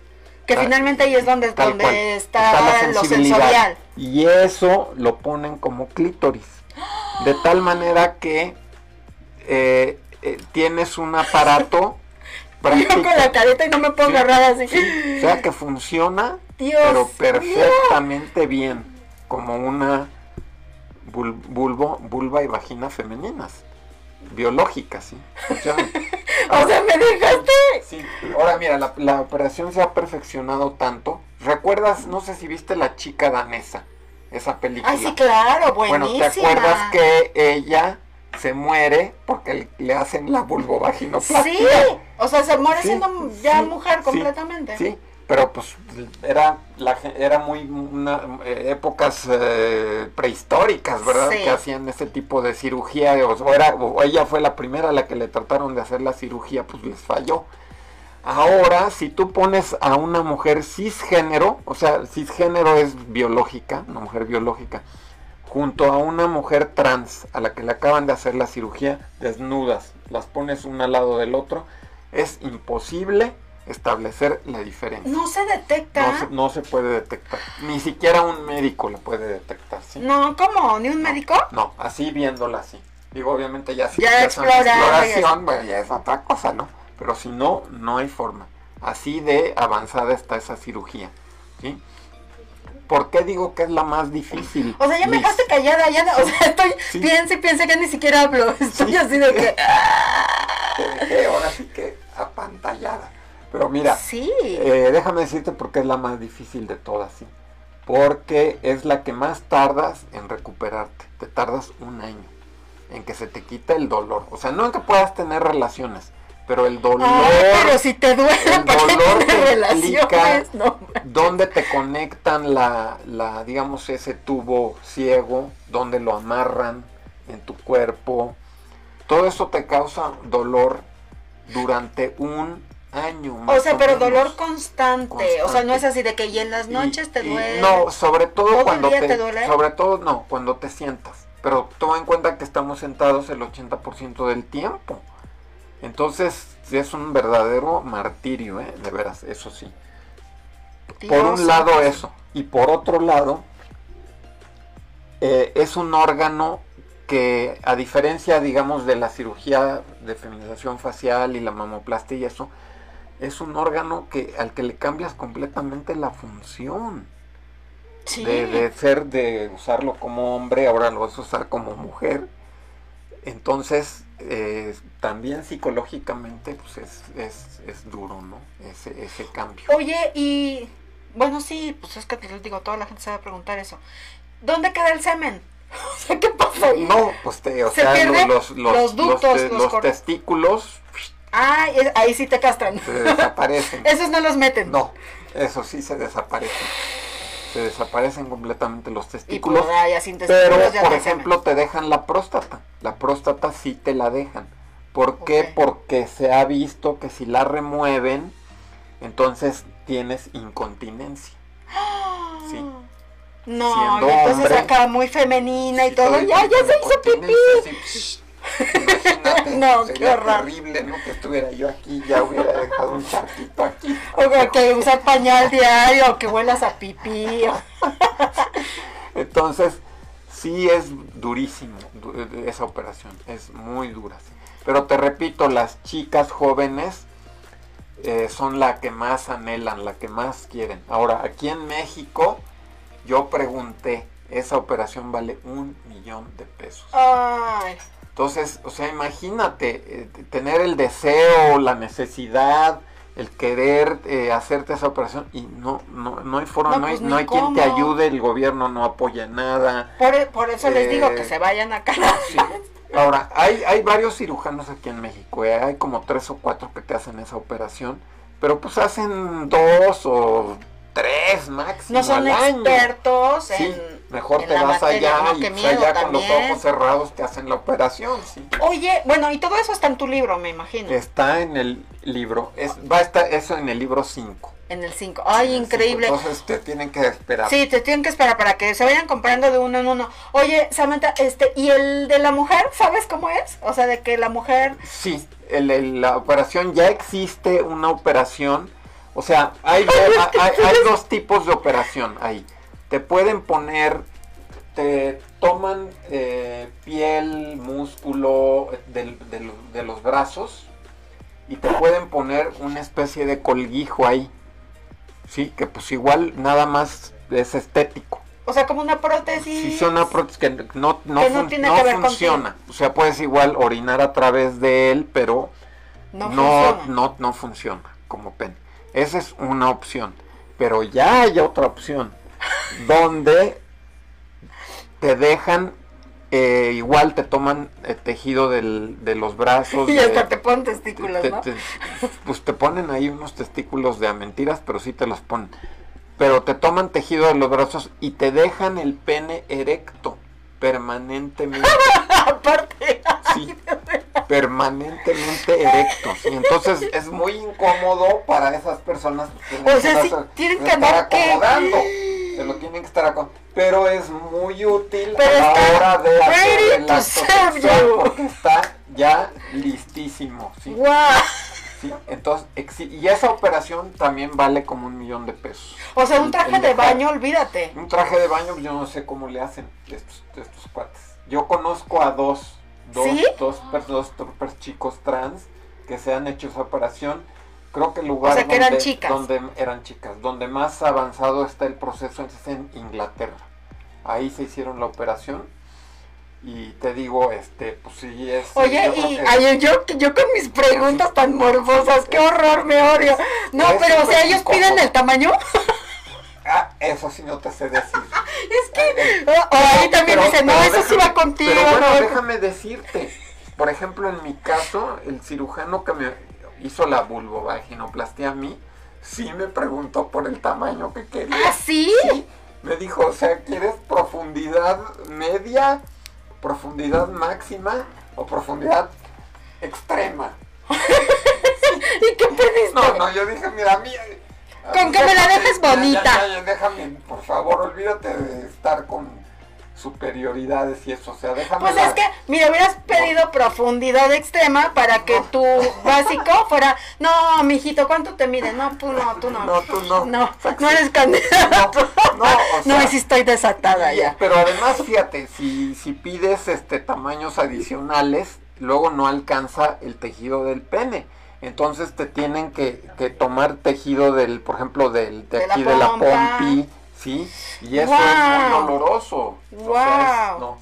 [SPEAKER 2] Que
[SPEAKER 4] Tal-
[SPEAKER 2] finalmente ahí es donde,
[SPEAKER 4] tal
[SPEAKER 2] donde
[SPEAKER 4] cual.
[SPEAKER 2] está,
[SPEAKER 4] la
[SPEAKER 2] lo sensorial.
[SPEAKER 4] Y eso lo ponen como clítoris. De tal manera que eh, eh, tienes un aparato
[SPEAKER 2] Yo con la careta y no me puedo agarrar así.
[SPEAKER 4] o sea que funciona,
[SPEAKER 2] Dios
[SPEAKER 4] pero perfectamente bien, como una bul- bulbo, vulva y vagina femeninas, biológicas, ¿sí?
[SPEAKER 2] O sea, me dejaste.
[SPEAKER 4] Sí, ahora mira, la, la operación se ha perfeccionado tanto. ¿Recuerdas? No sé si viste La chica danesa, esa película.
[SPEAKER 2] Ay, sí, claro,
[SPEAKER 4] Bueno,
[SPEAKER 2] buenísima.
[SPEAKER 4] ¿te acuerdas que ella se muere porque le hacen la vulvovaginoplastia?
[SPEAKER 2] Sí, o sea, se muere
[SPEAKER 4] Sí,
[SPEAKER 2] siendo ya
[SPEAKER 4] sí,
[SPEAKER 2] mujer completamente.
[SPEAKER 4] Sí, pero pues era la era muy una, eh, épocas eh, prehistóricas, ¿verdad? Que hacían ese tipo de cirugía o, o era o ella fue la primera a la que le trataron de hacer la cirugía, pues les falló. Ahora, si tú pones a una mujer cisgénero, o sea, cisgénero es biológica, una mujer biológica, junto a una mujer trans a la que le acaban de hacer la cirugía, desnudas, las pones una al lado del otro, es imposible establecer la diferencia.
[SPEAKER 2] No se detecta.
[SPEAKER 4] No se, no se puede detectar. Ni siquiera un médico lo puede detectar, ¿sí?
[SPEAKER 2] No, ¿cómo? ¿Ni un médico?
[SPEAKER 4] No, así viéndola así. Digo, obviamente ya si
[SPEAKER 2] Ya
[SPEAKER 4] exploración, bueno, ya es otra cosa, ¿no? Pero si no, no hay forma. Así de avanzada está esa cirugía, ¿sí? ¿Por qué digo que es la más difícil?
[SPEAKER 2] O sea, ya me dejaste callada, ya, o sea, estoy, piensa y piensa que ni siquiera hablo, estoy así de que,
[SPEAKER 4] dejé ahora sí que apantallada. Pero mira,
[SPEAKER 2] Sí.
[SPEAKER 4] eh, déjame decirte por qué es la más difícil de todas, ¿sí? Porque es la que más tardas en recuperarte. Te tardas un año en que se te quita el dolor. O sea, no en que puedas tener relaciones, pero el dolor...
[SPEAKER 2] Ay, pero si te duele,
[SPEAKER 4] el
[SPEAKER 2] ¿para qué
[SPEAKER 4] dolor
[SPEAKER 2] relaciones? No.
[SPEAKER 4] dónde te conectan la, la, digamos, ese tubo ciego, dónde lo amarran, en tu cuerpo. Todo eso te causa dolor durante un año.
[SPEAKER 2] O
[SPEAKER 4] más
[SPEAKER 2] sea, pero
[SPEAKER 4] menos.
[SPEAKER 2] dolor constante. O sea, no es así de que y en las noches te duele.
[SPEAKER 4] No, sobre todo
[SPEAKER 2] ¿Todo el
[SPEAKER 4] cuando te,
[SPEAKER 2] te duele?
[SPEAKER 4] sobre todo no, cuando te sientas. Pero toma en cuenta que estamos sentados el 80% del tiempo. Entonces, es un verdadero martirio, ¿eh? de veras, eso sí. Por un lado eso, y por otro lado, eh, es un órgano que a diferencia, digamos, de la cirugía de feminización facial y la mamoplastia y eso, es un órgano que al que le cambias completamente la función.
[SPEAKER 2] Sí.
[SPEAKER 4] De, de ser, de usarlo como hombre, ahora lo vas a usar como mujer. Entonces, eh, también psicológicamente, pues es, es, es duro, ¿no? Ese, ese cambio.
[SPEAKER 2] Oye, y bueno, sí, pues es que te digo, toda la gente se va a preguntar eso. ¿Dónde queda el semen? O sea, ¿qué pasa ahí?
[SPEAKER 4] No, pues te, o
[SPEAKER 2] Se
[SPEAKER 4] sea, los, los,
[SPEAKER 2] los ductos,
[SPEAKER 4] te-
[SPEAKER 2] los
[SPEAKER 4] testículos
[SPEAKER 2] Ah, ahí sí te castran.
[SPEAKER 4] se desaparecen.
[SPEAKER 2] Esos no los meten.
[SPEAKER 4] No, eso sí se desaparecen. Se desaparecen completamente los
[SPEAKER 2] Y
[SPEAKER 4] testículos.
[SPEAKER 2] sin testículos
[SPEAKER 4] Pero,
[SPEAKER 2] ya
[SPEAKER 4] por ejemplo, te dejan la próstata. La próstata sí te la dejan. ¿Por qué? Porque se ha visto que si la remueven, entonces tienes incontinencia. Sí.
[SPEAKER 2] No,
[SPEAKER 4] siendo
[SPEAKER 2] y entonces
[SPEAKER 4] hombre,
[SPEAKER 2] acá muy femenina y todo. Ya, ya se hizo pipí. No, qué
[SPEAKER 4] sería
[SPEAKER 2] horror.
[SPEAKER 4] terrible, ¿no? Que estuviera yo aquí, ya hubiera dejado un charquito aquí.
[SPEAKER 2] O que usar pañal diario, o que huelas a pipí.
[SPEAKER 4] Entonces, sí es durísimo du- esa operación, es muy dura. sí. Pero te repito, las chicas jóvenes eh, son la que más anhelan, la que más quieren. Ahora, aquí en México, yo pregunté, esa operación vale un millón de pesos.
[SPEAKER 2] Ay,
[SPEAKER 4] Entonces, o sea, imagínate eh, tener el deseo, la necesidad, el querer eh, hacerte esa operación y no, no, no hay forma,
[SPEAKER 2] No,
[SPEAKER 4] no, hay,
[SPEAKER 2] pues,
[SPEAKER 4] no hay quien te ayude, el gobierno no apoya nada.
[SPEAKER 2] por, e, por eso les digo
[SPEAKER 4] Eh,
[SPEAKER 2] que se vayan acá.
[SPEAKER 4] Sí. Ahora, hay, hay varios cirujanos aquí en México, eh, hay como tres o cuatro que te hacen esa operación, pero pues hacen dos o tres máximo
[SPEAKER 2] No son
[SPEAKER 4] al año.
[SPEAKER 2] expertos
[SPEAKER 4] Sí,
[SPEAKER 2] en.
[SPEAKER 4] mejor
[SPEAKER 2] en
[SPEAKER 4] te
[SPEAKER 2] la
[SPEAKER 4] vas
[SPEAKER 2] materia,
[SPEAKER 4] allá
[SPEAKER 2] no,
[SPEAKER 4] y pues,
[SPEAKER 2] miedo
[SPEAKER 4] allá con los
[SPEAKER 2] también.
[SPEAKER 4] ojos cerrados te hacen la operación, sí.
[SPEAKER 2] Oye, bueno, y todo eso está en tu libro, me imagino.
[SPEAKER 4] Está en el libro, es, va a estar eso en el libro 5.
[SPEAKER 2] En el 5. Ay, increíble.
[SPEAKER 4] Entonces te tienen que esperar.
[SPEAKER 2] Sí, te tienen que esperar para que se vayan comprando de uno en uno. Oye, Samantha, este, ¿y el de la mujer, sabes cómo es? O sea, de que la mujer...
[SPEAKER 4] Sí, el- el- la operación ya existe una operación. O sea, hay, do- hay, hay dos tipos de operación ahí. Te pueden poner, te toman eh, piel, músculo eh, del- del- de los brazos y te pueden poner una especie de colguijo ahí. Sí, que pues igual nada más es estético.
[SPEAKER 2] O sea, como una prótesis.
[SPEAKER 4] Sí, son una prótesis que no, no,
[SPEAKER 2] Que no
[SPEAKER 4] fun-
[SPEAKER 2] tiene
[SPEAKER 4] no
[SPEAKER 2] que ver
[SPEAKER 4] funciona. O sea, puedes igual orinar a través de él, pero
[SPEAKER 2] No
[SPEAKER 4] no,
[SPEAKER 2] funciona.
[SPEAKER 4] no, no funciona como pen. Esa es una opción. Pero ya hay otra opción donde te dejan, eh, igual te toman eh, tejido del- de los brazos.
[SPEAKER 2] Y
[SPEAKER 4] de-
[SPEAKER 2] hasta te ponen testículos,
[SPEAKER 4] te-
[SPEAKER 2] ¿no?
[SPEAKER 4] te- pues te ponen ahí unos testículos de a mentiras, pero sí te los ponen. Pero te toman tejido de los brazos y te dejan el pene erecto permanentemente.
[SPEAKER 2] Aparte.
[SPEAKER 4] Sí, permanentemente erecto. sí. Entonces es muy incómodo para esas personas.
[SPEAKER 2] O sea, tienen que andar que-
[SPEAKER 4] acomodando. Se lo tienen que estar acomodando. Pero es muy útil
[SPEAKER 2] Pero
[SPEAKER 4] a la hora de hacer el
[SPEAKER 2] to
[SPEAKER 4] acto porque está ya listísimo. ¿sí?
[SPEAKER 2] ¡Guau!
[SPEAKER 4] Sí, entonces, y esa operación también vale como un millón de pesos.
[SPEAKER 2] O sea, un traje
[SPEAKER 4] el
[SPEAKER 2] de baño, olvídate.
[SPEAKER 4] Un traje de baño, yo no sé cómo le hacen estos, estos cuates. Yo conozco a dos, dos,
[SPEAKER 2] ¿Sí?
[SPEAKER 4] dos, dos troopers chicos trans que se han hecho esa operación. Creo que el lugar
[SPEAKER 2] O sea, que
[SPEAKER 4] donde,
[SPEAKER 2] eran chicas.
[SPEAKER 4] donde eran chicas, donde más avanzado está el proceso es en Inglaterra. Ahí se hicieron la operación y te digo, este, pues sí es.
[SPEAKER 2] Oye,
[SPEAKER 4] yo
[SPEAKER 2] y
[SPEAKER 4] que-
[SPEAKER 2] ay, yo, yo con mis preguntas tan morbosas, qué horror, me odio. No, pero o sea, ellos piden el tamaño.
[SPEAKER 4] Ah, eso sí no te sé decir.
[SPEAKER 2] Es que o- o ahí también
[SPEAKER 4] Pero-
[SPEAKER 2] dicen, no, eso sí
[SPEAKER 4] déjame-
[SPEAKER 2] va contigo.
[SPEAKER 4] Pero bueno,
[SPEAKER 2] no".
[SPEAKER 4] déjame decirte. Por ejemplo, en mi caso, el cirujano que me hizo la vulvovaginoplastia a mí, sí me preguntó por el tamaño que quería.
[SPEAKER 2] ¿Ah, sí?
[SPEAKER 4] Me dijo, o sea, ¿quieres profundidad media profundidad máxima o profundidad extrema.
[SPEAKER 2] ¿Y qué pediste?
[SPEAKER 4] No, no, yo dije, mira, mía.
[SPEAKER 2] Con que me la dejes bonita.
[SPEAKER 4] Ya, ya, déjame, por favor, olvídate de estar con superioridades y eso, o sea, déjame.
[SPEAKER 2] Pues es que, mira, hubieras pedido profundidad extrema para que tu básico fuera, no, mijito, ¿cuánto te mide? No, tú no, tú no.
[SPEAKER 4] No, tú no.
[SPEAKER 2] No, no eres candidato.
[SPEAKER 4] No, no, o sea,
[SPEAKER 2] no, sí estoy desatada ya.
[SPEAKER 4] Pero además, fíjate, si, si pides este tamaños adicionales, luego no alcanza el tejido del pene. Entonces te tienen que, que tomar tejido del, por ejemplo, del, de,
[SPEAKER 2] De la
[SPEAKER 4] aquí de la pompi, ¿sí? Y eso es muy doloroso.
[SPEAKER 2] Wow.
[SPEAKER 4] O sea, es- no,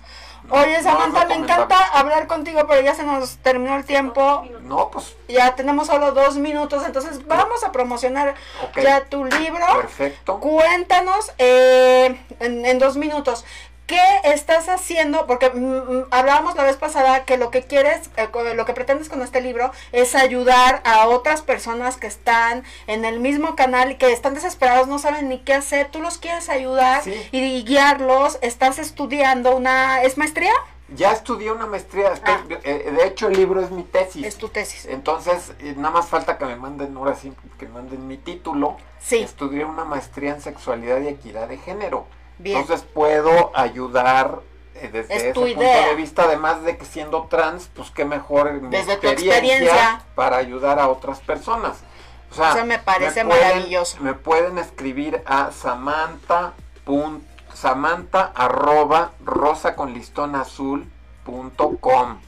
[SPEAKER 4] no,
[SPEAKER 2] Oye,
[SPEAKER 4] no
[SPEAKER 2] Samantha, me encanta hablar contigo, pero ya se nos terminó el tiempo.
[SPEAKER 4] No, pues
[SPEAKER 2] Ya tenemos solo dos minutos, entonces vamos a promocionar ya tu libro.
[SPEAKER 4] perfecto.
[SPEAKER 2] Cuéntanos eh, en, en dos minutos. ¿Qué estás haciendo? Porque mm, mm, hablábamos la vez pasada que lo que quieres, eh, lo que pretendes con este libro es ayudar a otras personas que están en el mismo canal y que están desesperados, no saben ni qué hacer. Tú los quieres ayudar
[SPEAKER 4] Sí.
[SPEAKER 2] y, guiarlos. Estás estudiando una... ¿Es maestría?
[SPEAKER 4] Ya estudié una maestría, estoy- eh, de hecho el libro es mi tesis.
[SPEAKER 2] Ah. Es tu tesis.
[SPEAKER 4] Entonces, eh, nada más falta que me manden, ahora sí, que me manden mi título.
[SPEAKER 2] Sí.
[SPEAKER 4] Estudié una maestría en sexualidad y equidad de género.
[SPEAKER 2] Bien.
[SPEAKER 4] Entonces puedo ayudar eh, desde
[SPEAKER 2] Es
[SPEAKER 4] ese punto
[SPEAKER 2] idea.
[SPEAKER 4] de vista, además de que siendo trans, pues qué mejor mi
[SPEAKER 2] Desde tu experiencia.
[SPEAKER 4] para ayudar a otras personas. O sea,
[SPEAKER 2] Eso me parece
[SPEAKER 4] pueden-
[SPEAKER 2] maravilloso.
[SPEAKER 4] Me pueden escribir a Samantha. Samantha arroba rosa con listón azul punto com.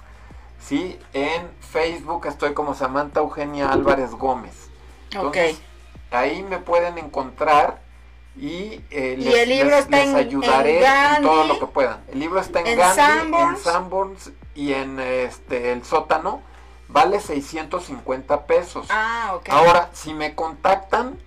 [SPEAKER 4] Sí, en Facebook estoy como Samantha Eugenia Álvarez Gómez. Entonces, ahí me pueden encontrar y, eh,
[SPEAKER 2] Y
[SPEAKER 4] les,
[SPEAKER 2] el libro
[SPEAKER 4] les-
[SPEAKER 2] está
[SPEAKER 4] les
[SPEAKER 2] en-
[SPEAKER 4] ayudaré
[SPEAKER 2] en
[SPEAKER 4] en, todo lo que puedan. El libro está en,
[SPEAKER 2] en
[SPEAKER 4] Gandhi,
[SPEAKER 2] Sanborns.
[SPEAKER 4] en Sanborns y en este el sótano. Vale 650 pesos.
[SPEAKER 2] Ah, ok.
[SPEAKER 4] Ahora, si me contactan,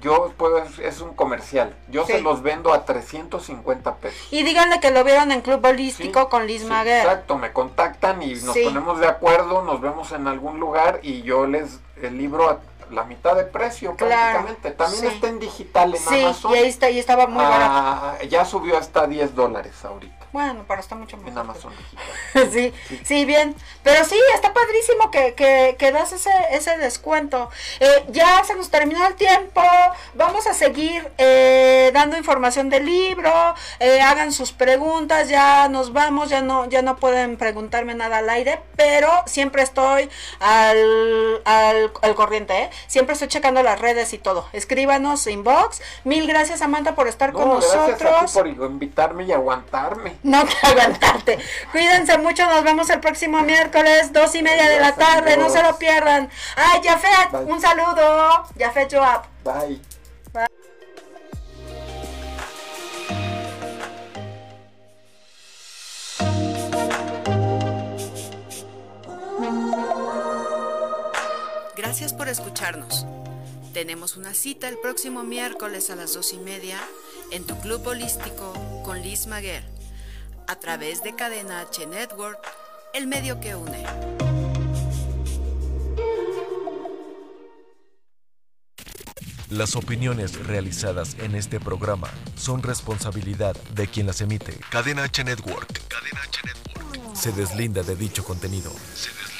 [SPEAKER 4] yo puedo, es, es un comercial. Yo
[SPEAKER 2] Sí.
[SPEAKER 4] se los vendo a 350 pesos.
[SPEAKER 2] Y díganle que lo vieron en Club Bolístico con Liz
[SPEAKER 4] Sí,
[SPEAKER 2] Maguer.
[SPEAKER 4] Exacto, me contactan y nos ponemos de acuerdo, nos vemos en algún lugar y yo les el libro a la mitad de precio
[SPEAKER 2] Claro,
[SPEAKER 4] prácticamente. También
[SPEAKER 2] sí.
[SPEAKER 4] está en digital en
[SPEAKER 2] Sí,
[SPEAKER 4] Amazon.
[SPEAKER 2] y ahí está, y estaba muy barato.
[SPEAKER 4] Ah, ya subió hasta 10 dólares ahorita
[SPEAKER 2] Bueno, pero está mucho
[SPEAKER 4] en
[SPEAKER 2] mejor.
[SPEAKER 4] Amazon digital.
[SPEAKER 2] sí, sí, bien. Pero sí, está padrísimo que, que, que das ese, ese descuento. Eh, ya se nos terminó el tiempo. Vamos a seguir eh, dando información del libro. Eh, hagan sus preguntas. Ya nos vamos. Ya no, ya no pueden preguntarme nada al aire. Pero siempre estoy al, al, al corriente. ¿eh? Siempre estoy checando las redes y todo. Escríbanos inbox. Mil gracias, Samantha, por estar con
[SPEAKER 4] gracias a
[SPEAKER 2] nosotros.
[SPEAKER 4] ti por invitarme y aguantarme.
[SPEAKER 2] No que aguantarte. Cuídense mucho, nos vemos el próximo miércoles, dos y media de la tarde, no se lo pierdan. Ay, Jafet, un saludo. Jafet Joab.
[SPEAKER 4] Bye.
[SPEAKER 3] Gracias por escucharnos. Tenemos una cita el próximo miércoles a las dos y media en tu club holístico con Liz Maguer, a través de Cadena H Network, el medio que une.
[SPEAKER 1] Las opiniones realizadas en este programa son responsabilidad de quien las emite. Cadena H Network. Cadena H Network. Se deslinda de dicho contenido. Se deslinda.